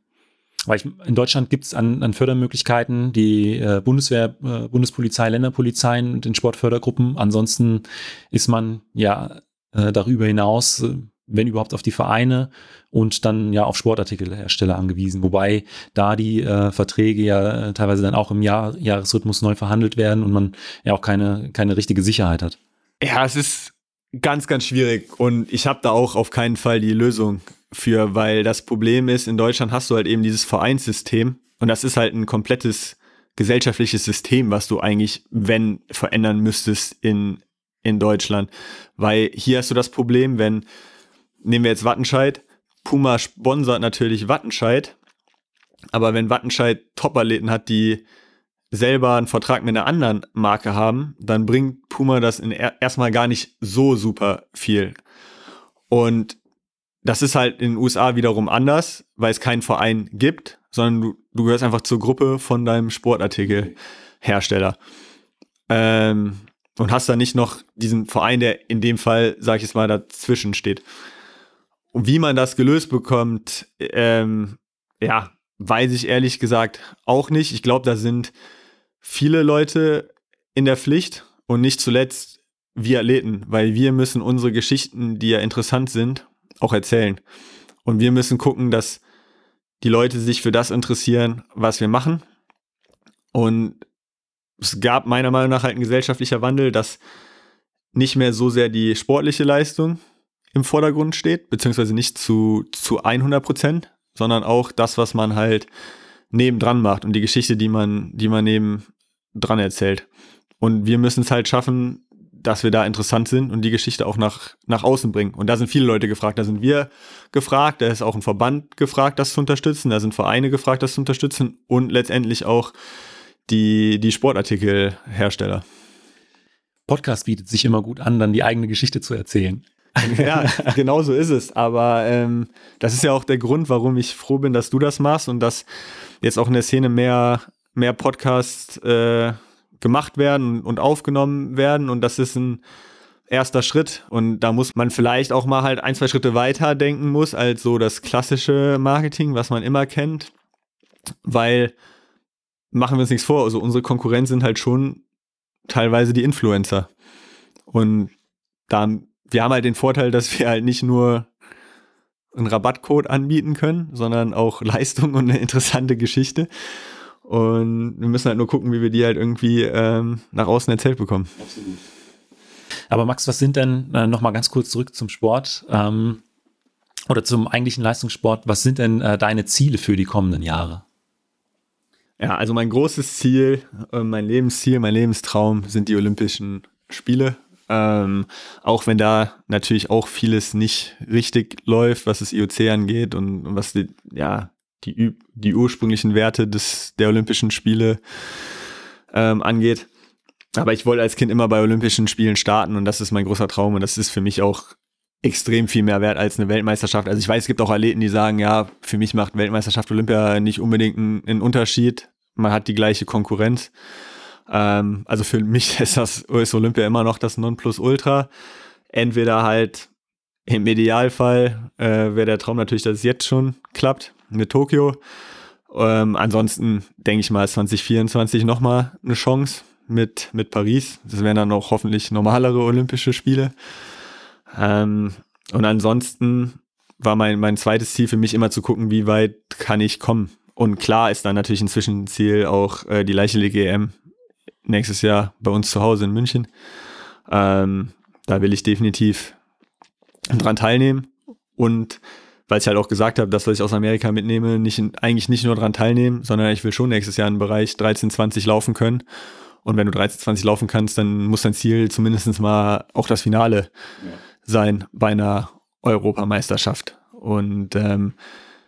weil ich, in Deutschland gibt es an, an, Fördermöglichkeiten die äh, Bundeswehr, äh, Bundespolizei, Länderpolizeien und den Sportfördergruppen. Ansonsten ist man ja äh, darüber hinaus, äh, wenn überhaupt, auf die Vereine und dann ja auf Sportartikelhersteller angewiesen. Wobei da die äh, Verträge ja äh, teilweise dann auch im Jahr, Jahresrhythmus neu verhandelt werden und man ja auch keine, keine richtige Sicherheit hat. Ja, es ist ganz, ganz schwierig und ich habe da auch auf keinen Fall die Lösung für, weil das Problem ist, in Deutschland hast du halt eben dieses Vereinssystem und das ist halt ein komplettes gesellschaftliches System, was du eigentlich, wenn, verändern müsstest in, in Deutschland. Weil hier hast du das Problem, wenn, nehmen wir jetzt Wattenscheid, Puma sponsert natürlich Wattenscheid, aber wenn Wattenscheid Top-Athleten hat, die selber einen Vertrag mit einer anderen Marke haben, dann bringt Puma das in er erstmal gar nicht so super viel. Und das ist halt in den USA wiederum anders, weil es keinen Verein gibt, sondern du, du gehörst einfach zur Gruppe von deinem Sportartikelhersteller. Ähm, und hast da nicht noch diesen Verein, der in dem Fall, sag ich es mal, dazwischen steht. Und wie man das gelöst bekommt, ähm, ja, weiß ich ehrlich gesagt auch nicht. Ich glaube, da sind viele Leute in der Pflicht und nicht zuletzt wir Athleten, weil wir müssen unsere Geschichten, die ja interessant sind, auch erzählen. Und wir müssen gucken, dass die Leute sich für das interessieren, was wir machen. Und es gab meiner Meinung nach halt ein gesellschaftlicher Wandel, dass nicht mehr so sehr die sportliche Leistung im Vordergrund steht, beziehungsweise nicht zu, zu 100 Prozent, sondern auch das, was man halt nebendran macht und die Geschichte, die man, die man nebendran erzählt. Und wir müssen es halt schaffen, dass wir da interessant sind und die Geschichte auch nach, nach außen bringen. Und da sind viele Leute gefragt. Da sind wir gefragt, da ist auch ein Verband gefragt, das zu unterstützen, da sind Vereine gefragt, das zu unterstützen und letztendlich auch die, die Sportartikelhersteller. Podcast bietet sich immer gut an, dann die eigene Geschichte zu erzählen. ja, genau so ist es. Aber ähm, das ist ja auch der Grund, warum ich froh bin, dass du das machst und dass jetzt auch in der Szene mehr, mehr Podcasts äh, gemacht werden und aufgenommen werden. Und das ist ein erster Schritt. Und da muss man vielleicht auch mal halt ein, zwei Schritte weiter denken muss, als so das klassische Marketing, was man immer kennt. Weil, machen wir uns nichts vor, also unsere Konkurrenz sind halt schon teilweise die Influencer. Und da, wir haben halt den Vorteil, dass wir halt nicht nur einen Rabattcode anbieten können, sondern auch Leistung und eine interessante Geschichte. Und wir müssen halt nur gucken, wie wir die halt irgendwie ähm, nach außen erzählt bekommen. Absolut. Aber Max, was sind denn, äh, nochmal ganz kurz zurück zum Sport ähm, oder zum eigentlichen Leistungssport, was sind denn äh, deine Ziele für die kommenden Jahre? Ja, also mein großes Ziel, äh, mein Lebensziel, mein Lebenstraum sind die Olympischen Spiele. Ähm, auch wenn da natürlich auch vieles nicht richtig läuft, was das IOC angeht und, und was die, ja, die, die ursprünglichen Werte des, der Olympischen Spiele ähm, angeht. Aber ich wollte als Kind immer bei Olympischen Spielen starten und das ist mein großer Traum und das ist für mich auch extrem viel mehr wert als eine Weltmeisterschaft. Also ich weiß, es gibt auch Athleten, die sagen, ja, für mich macht Weltmeisterschaft Olympia nicht unbedingt einen, Unterschied. Man hat die gleiche Konkurrenz. Ähm, also für mich ist das ist Olympia immer noch das Nonplusultra. Entweder halt im Idealfall äh, wäre der Traum natürlich, dass es jetzt schon klappt mit Tokio. Ähm, ansonsten denke ich mal 2024 nochmal eine Chance mit, mit Paris. Das wären dann auch hoffentlich normalere Olympische Spiele. Ähm, und ansonsten war mein, mein zweites Ziel für mich immer zu gucken, wie weit kann ich kommen. Und klar ist dann natürlich ein Ziel auch äh, die Leichtathletik EM nächstes Jahr bei uns zu Hause in München. Ähm, da will ich definitiv dran teilnehmen. Und weil ich halt auch gesagt habe, das, was ich aus Amerika mitnehme, nicht eigentlich nicht nur dran teilnehmen, sondern ich will schon nächstes Jahr im Bereich 13, 20 laufen können. Und wenn du 13, 20 laufen kannst, dann muss dein Ziel zumindest mal auch das Finale ja. sein bei einer Europameisterschaft. Und ähm,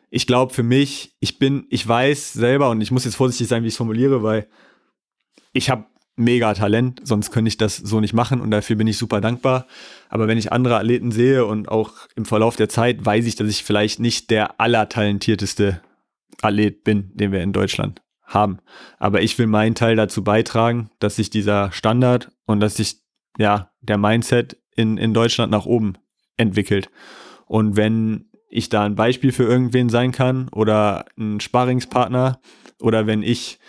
ich glaube für mich, ich bin, ich weiß selber und ich muss jetzt vorsichtig sein, wie ich es formuliere, weil ich habe mega Talent, sonst könnte ich das so nicht machen und dafür bin ich super dankbar. Aber wenn ich andere Athleten sehe und auch im Verlauf der Zeit, weiß ich, dass ich vielleicht nicht der allertalentierteste Athlet bin, den wir in Deutschland haben. Aber ich will meinen Teil dazu beitragen, dass sich dieser Standard und dass sich ja der Mindset in, in Deutschland nach oben entwickelt. Und wenn ich da ein Beispiel für irgendwen sein kann oder ein Sparringspartner oder wenn ich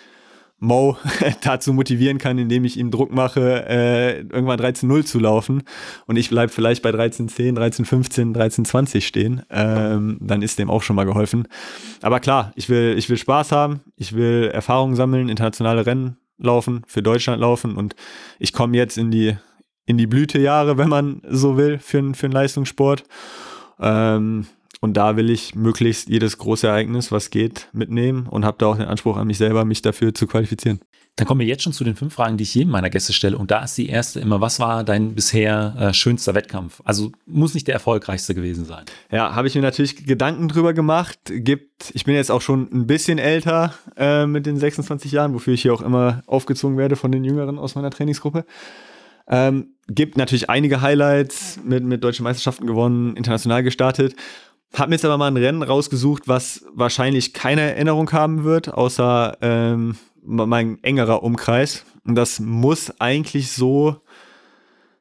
Mo dazu motivieren kann, indem ich ihm Druck mache, äh, irgendwann 13-0 zu laufen und ich bleibe vielleicht bei 13-10, 13-15, 13-20 stehen, ähm, dann ist dem auch schon mal geholfen. Aber klar, ich will, ich will Spaß haben, ich will Erfahrungen sammeln, internationale Rennen laufen, für Deutschland laufen und ich komme jetzt in die, in die Blütejahre, wenn man so will, für, für einen Leistungssport. Ähm, und da will ich möglichst jedes große Ereignis, was geht, mitnehmen und habe da auch den Anspruch an mich selber, mich dafür zu qualifizieren. Dann kommen wir jetzt schon zu den fünf Fragen, die ich jedem meiner Gäste stelle. Und da ist die erste immer, was war dein bisher äh, schönster Wettkampf? Also muss nicht der erfolgreichste gewesen sein. Ja, habe ich mir natürlich Gedanken drüber gemacht. Gibt, ich bin jetzt auch schon ein bisschen älter äh, mit den 26 Jahren, wofür ich hier auch immer aufgezogen werde von den Jüngeren aus meiner Trainingsgruppe. Ähm, gibt natürlich einige Highlights mit, mit deutschen Meisterschaften gewonnen, international gestartet. Hab mir jetzt aber mal ein Rennen rausgesucht, was wahrscheinlich keine Erinnerung haben wird, außer ähm, mein engerer Umkreis. Und das muss eigentlich so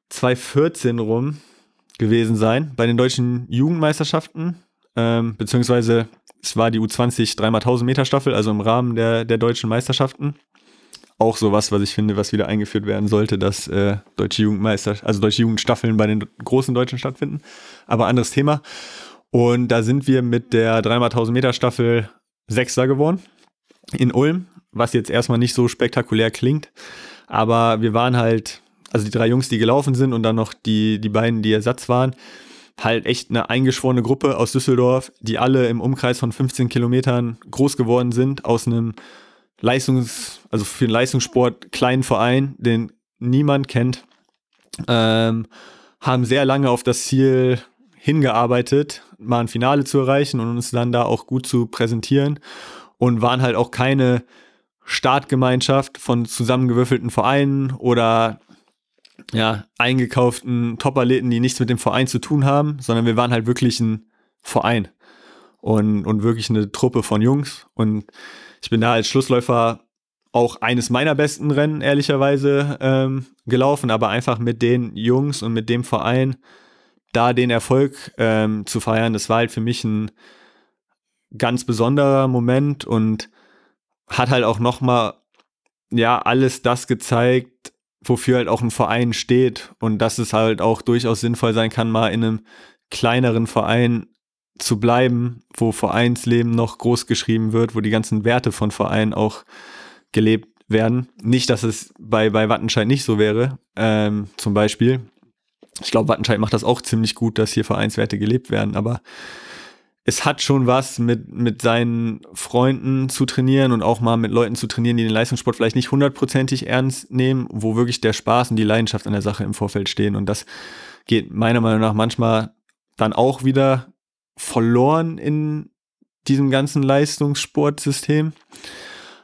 2014 rum gewesen sein, bei den deutschen Jugendmeisterschaften, ähm, beziehungsweise es war die U20 3x1000 Meter Staffel, also im Rahmen der, der deutschen Meisterschaften. Auch sowas, was ich finde, was wieder eingeführt werden sollte, dass äh, deutsche Jugendmeister, also deutsche Jugendstaffeln bei den großen Deutschen stattfinden. Aber anderes Thema. Und da sind wir mit der 3x1000 Meter Staffel Sechster geworden in Ulm, was jetzt erstmal nicht so spektakulär klingt. Aber wir waren halt, also die drei Jungs, die gelaufen sind und dann noch die, die beiden, die Ersatz waren, halt echt eine eingeschworene Gruppe aus Düsseldorf, die alle im Umkreis von 15 Kilometern groß geworden sind, aus einem Leistungs-, also für den Leistungssport kleinen Verein, den niemand kennt, ähm, haben sehr lange auf das Ziel hingearbeitet, mal ein Finale zu erreichen und uns dann da auch gut zu präsentieren und waren halt auch keine Startgemeinschaft von zusammengewürfelten Vereinen oder ja, eingekauften Top-Athleten, die nichts mit dem Verein zu tun haben, sondern wir waren halt wirklich ein Verein und, und wirklich eine Truppe von Jungs. Und ich bin da als Schlussläufer auch eines meiner besten Rennen, ehrlicherweise, ähm, gelaufen, aber einfach mit den Jungs und mit dem Verein da den Erfolg ähm, zu feiern, das war halt für mich ein ganz besonderer Moment und hat halt auch nochmal, ja, alles das gezeigt, wofür halt auch ein Verein steht und dass es halt auch durchaus sinnvoll sein kann, mal in einem kleineren Verein zu bleiben, wo Vereinsleben noch groß geschrieben wird, wo die ganzen Werte von Vereinen auch gelebt werden. Nicht, dass es bei, bei Wattenscheid nicht so wäre, ähm, zum Beispiel. Ich glaube, Wattenscheid macht das auch ziemlich gut, dass hier Vereinswerte gelebt werden, aber es hat schon was mit, mit seinen Freunden zu trainieren und auch mal mit Leuten zu trainieren, die den Leistungssport vielleicht nicht hundertprozentig ernst nehmen, wo wirklich der Spaß und die Leidenschaft an der Sache im Vorfeld stehen. Und das geht meiner Meinung nach manchmal dann auch wieder verloren in diesem ganzen Leistungssportsystem.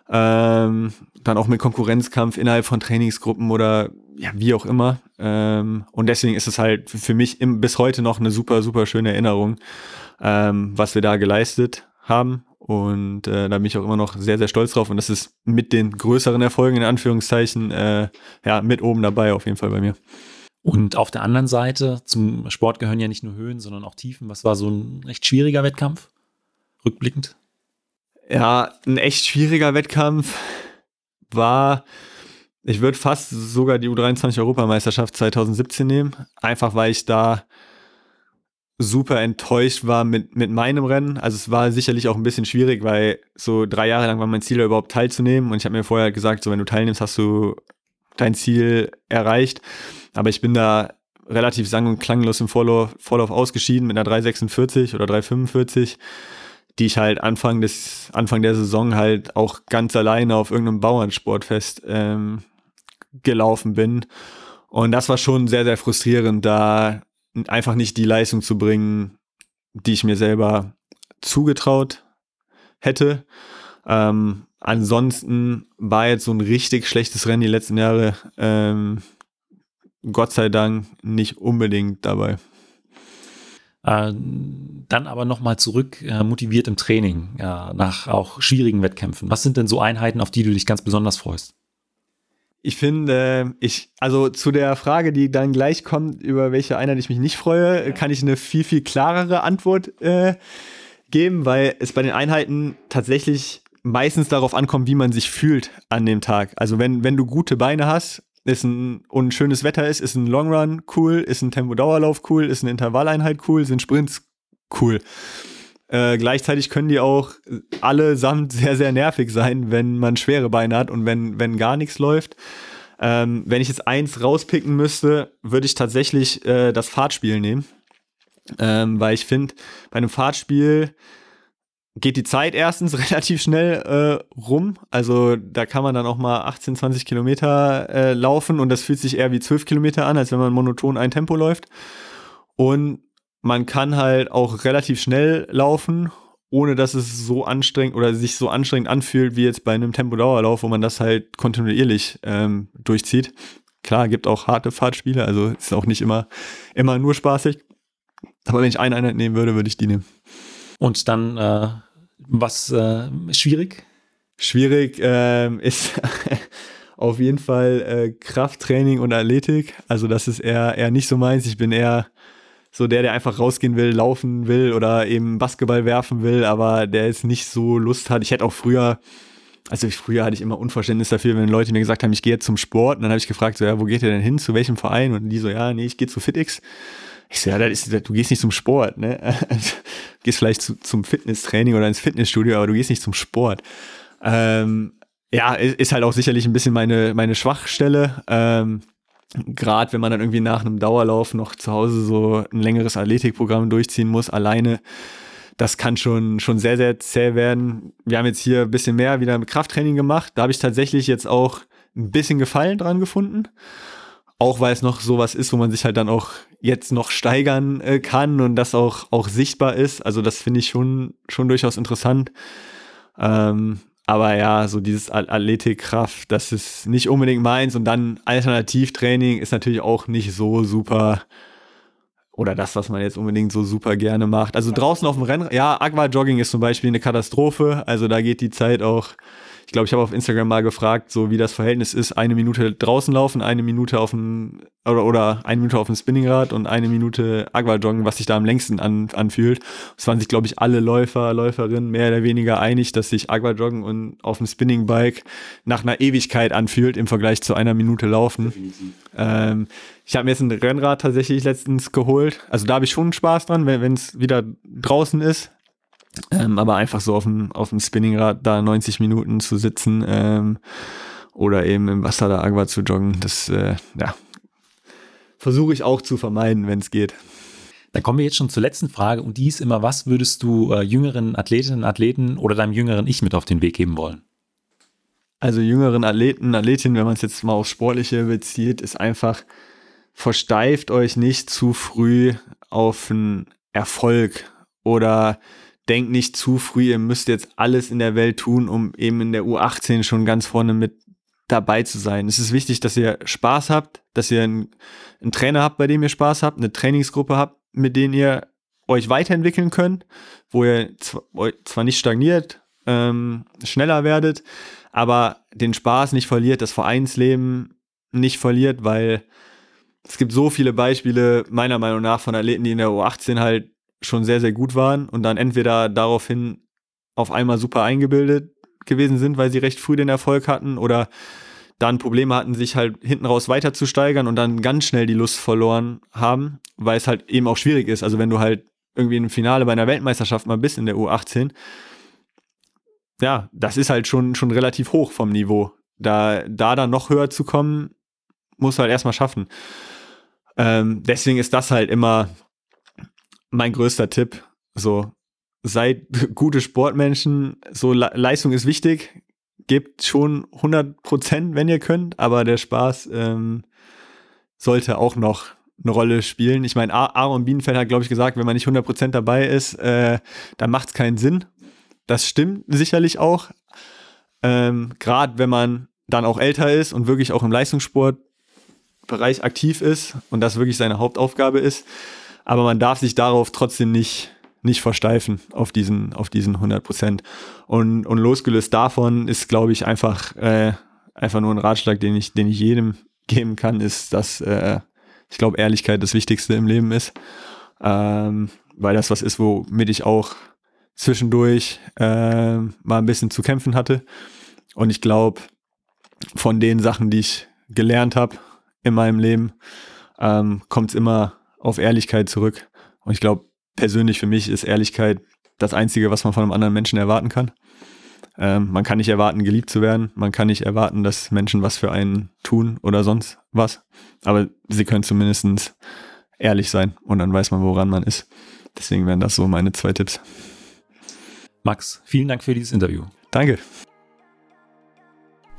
Ähm, dann auch mit Konkurrenzkampf innerhalb von Trainingsgruppen oder ja, wie auch immer. Ähm, und deswegen ist es halt für mich im, bis heute noch eine super, super schöne Erinnerung ähm, was wir da geleistet haben. Und äh, da bin ich auch immer noch sehr, sehr stolz drauf. Und das ist mit den größeren Erfolgen in Anführungszeichen äh, ja mit oben dabei auf jeden Fall bei mir. Und auf der anderen Seite, zum Sport gehören ja nicht nur Höhen, sondern auch Tiefen. Was war so ein recht schwieriger Wettkampf? Rückblickend? Ja, ein echt schwieriger Wettkampf war, ich würde fast sogar die U23-Europameisterschaft 2017 nehmen. Einfach weil ich da super enttäuscht war mit, mit meinem Rennen. Also es war sicherlich auch ein bisschen schwierig, weil so drei Jahre lang war mein Ziel, überhaupt teilzunehmen. Und ich habe mir vorher gesagt, so wenn du teilnimmst, hast du dein Ziel erreicht. Aber ich bin da relativ sang- und klanglos im Vorlauf, Vorlauf ausgeschieden mit einer 346 oder 345, die ich halt Anfang des, Anfang der Saison halt auch ganz alleine auf irgendeinem Bauernsportfest ähm, gelaufen bin. Und das war schon sehr, sehr frustrierend, da einfach nicht die Leistung zu bringen, die ich mir selber zugetraut hätte. Ähm, ansonsten war jetzt so ein richtig schlechtes Rennen die letzten Jahre ähm, Gott sei Dank nicht unbedingt dabei. Äh, dann aber nochmal zurück, äh, motiviert im Training, nach auch schwierigen Wettkämpfen. Was sind denn so Einheiten, auf die du dich ganz besonders freust? Ich finde, ich, also zu der Frage, die dann gleich kommt, über welche Einheit ich mich nicht freue, ja. kann ich eine viel, viel klarere Antwort äh, geben, weil es bei den Einheiten tatsächlich meistens darauf ankommt, wie man sich fühlt an dem Tag. Also wenn, wenn du gute Beine hast, ist ein, und schönes Wetter ist, ist ein Long Run cool, ist ein Tempo-Dauerlauf cool, ist eine Intervalleinheit cool, sind Sprints cool. Äh, gleichzeitig können die auch allesamt sehr, sehr nervig sein, wenn man schwere Beine hat und wenn, wenn gar nichts läuft. Ähm, wenn ich jetzt eins rauspicken müsste, würde ich tatsächlich äh, das Fahrtspiel nehmen. Ähm, weil ich finde, bei einem Fahrtspiel geht die Zeit erstens relativ schnell äh, rum. Also da kann man dann auch mal 18, 20 Kilometer äh, laufen und das fühlt sich eher wie 12 Kilometer an, als wenn man monoton ein Tempo läuft. Und man kann halt auch relativ schnell laufen, ohne dass es so anstrengend oder sich so anstrengend anfühlt wie jetzt bei einem Tempodauerlauf, wo man das halt kontinuierlich ähm, durchzieht. Klar, gibt auch harte Fahrtspiele, also ist auch nicht immer, immer nur spaßig. Aber wenn ich eine Einheit nehmen würde, würde ich die nehmen. Und dann, äh, was äh, schwierig? Schwierig äh, ist auf jeden Fall äh, Krafttraining und Athletik. Also das ist eher, eher nicht so meins. Ich bin eher so der, der einfach rausgehen will, laufen will oder eben Basketball werfen will, aber der jetzt nicht so Lust hat. Ich hätte auch früher, also früher hatte ich immer Unverständnis dafür, wenn Leute mir gesagt haben, ich gehe jetzt zum Sport. Und dann habe ich gefragt, so, ja, wo geht ihr denn hin? Zu welchem Verein? Und die so, ja, nee, ich gehe zu FitX. Ich so, ja, ist, du gehst nicht zum Sport, ne? du gehst vielleicht zu, zum Fitnesstraining oder ins Fitnessstudio, aber du gehst nicht zum Sport. Ähm, ja, ist halt auch sicherlich ein bisschen meine, meine Schwachstelle. Ähm, Gerade wenn man dann irgendwie nach einem Dauerlauf noch zu Hause so ein längeres Athletikprogramm durchziehen muss, alleine, das kann schon, schon sehr, sehr zäh werden. Wir haben jetzt hier ein bisschen mehr wieder mit Krafttraining gemacht. Da habe ich tatsächlich jetzt auch ein bisschen Gefallen dran gefunden. Auch weil es noch sowas ist, wo man sich halt dann auch jetzt noch steigern äh, kann und das auch, auch sichtbar ist. Also das finde ich schon, schon durchaus interessant. Ähm, aber ja, so dieses Athletikkraft, das ist nicht unbedingt meins. Und dann Alternativtraining ist natürlich auch nicht so super. Oder das, was man jetzt unbedingt so super gerne macht. Also draußen auf dem Rennen, ja, Aqua-Jogging ist zum Beispiel eine Katastrophe. Also da geht die Zeit auch ich glaube, ich habe auf Instagram mal gefragt, so wie das Verhältnis ist, eine Minute draußen laufen, eine Minute auf dem oder, oder eine Minute auf dem Spinningrad und eine Minute Aquajoggen, was sich da am längsten an, anfühlt. Es waren sich, glaube ich, alle Läufer, Läuferinnen mehr oder weniger einig, dass sich Aquajoggen und auf dem Spinningbike nach einer Ewigkeit anfühlt im Vergleich zu einer Minute Laufen. Ähm, ich habe mir jetzt ein Rennrad tatsächlich letztens geholt. Also da habe ich schon Spaß dran, wenn es wieder draußen ist. Ähm, aber einfach so auf dem, auf dem Spinningrad da 90 Minuten zu sitzen ähm, oder eben im Wasser da Agua zu joggen, das äh, ja, versuche ich auch zu vermeiden, wenn es geht. Dann kommen wir jetzt schon zur letzten Frage und die ist immer, was würdest du äh, jüngeren Athletinnen, Athleten oder deinem jüngeren Ich mit auf den Weg geben wollen? Also jüngeren Athleten, Athletinnen, wenn man es jetzt mal aufs Sportliche bezieht, ist einfach, versteift euch nicht zu früh auf einen Erfolg oder denkt nicht zu früh, ihr müsst jetzt alles in der Welt tun, um eben in der U18 schon ganz vorne mit dabei zu sein. Es ist wichtig, dass ihr Spaß habt, dass ihr einen, einen Trainer habt, bei dem ihr Spaß habt, eine Trainingsgruppe habt, mit denen ihr euch weiterentwickeln könnt, wo ihr zwar nicht stagniert, ähm, schneller werdet, aber den Spaß nicht verliert, das Vereinsleben nicht verliert, weil es gibt so viele Beispiele meiner Meinung nach von Athleten, die in der U18 halt schon sehr, sehr gut waren und dann entweder daraufhin auf einmal super eingebildet gewesen sind, weil sie recht früh den Erfolg hatten oder dann Probleme hatten, sich halt hinten raus weiter zu steigern und dann ganz schnell die Lust verloren haben, weil es halt eben auch schwierig ist. Also wenn du halt irgendwie im Finale bei einer Weltmeisterschaft mal bist in der U18, ja, das ist halt schon, schon relativ hoch vom Niveau. Da, da dann noch höher zu kommen, muss halt erstmal schaffen. Ähm, deswegen ist das halt immer mein größter Tipp. So, seid gute Sportmenschen. So, Le Leistung ist wichtig. Gebt schon 100 Prozent, wenn ihr könnt, aber der Spaß ähm, sollte auch noch eine Rolle spielen. Ich meine, Aaron Bienenfeld hat, glaube ich, gesagt, wenn man nicht 100 Prozent dabei ist, äh, dann macht es keinen Sinn. Das stimmt sicherlich auch. Ähm, Gerade wenn man dann auch älter ist und wirklich auch im Leistungssportbereich aktiv ist und das wirklich seine Hauptaufgabe ist, aber man darf sich darauf trotzdem nicht, nicht versteifen, auf diesen, auf diesen 100 Prozent. Und, und losgelöst davon ist, glaube ich, einfach, äh, einfach nur ein Ratschlag, den ich, den ich jedem geben kann, ist, dass äh, ich glaube, Ehrlichkeit das Wichtigste im Leben ist. Ähm, weil das was ist, womit ich auch zwischendurch äh, mal ein bisschen zu kämpfen hatte. Und ich glaube, von den Sachen, die ich gelernt habe in meinem Leben, ähm, kommt es immer auf Ehrlichkeit zurück. Und ich glaube, persönlich für mich ist Ehrlichkeit das Einzige, was man von einem anderen Menschen erwarten kann. Ähm, man kann nicht erwarten, geliebt zu werden. Man kann nicht erwarten, dass Menschen was für einen tun oder sonst was. Aber sie können zumindest ehrlich sein und dann weiß man, woran man ist. Deswegen wären das so meine zwei Tipps. Max, vielen Dank für dieses Interview. Danke.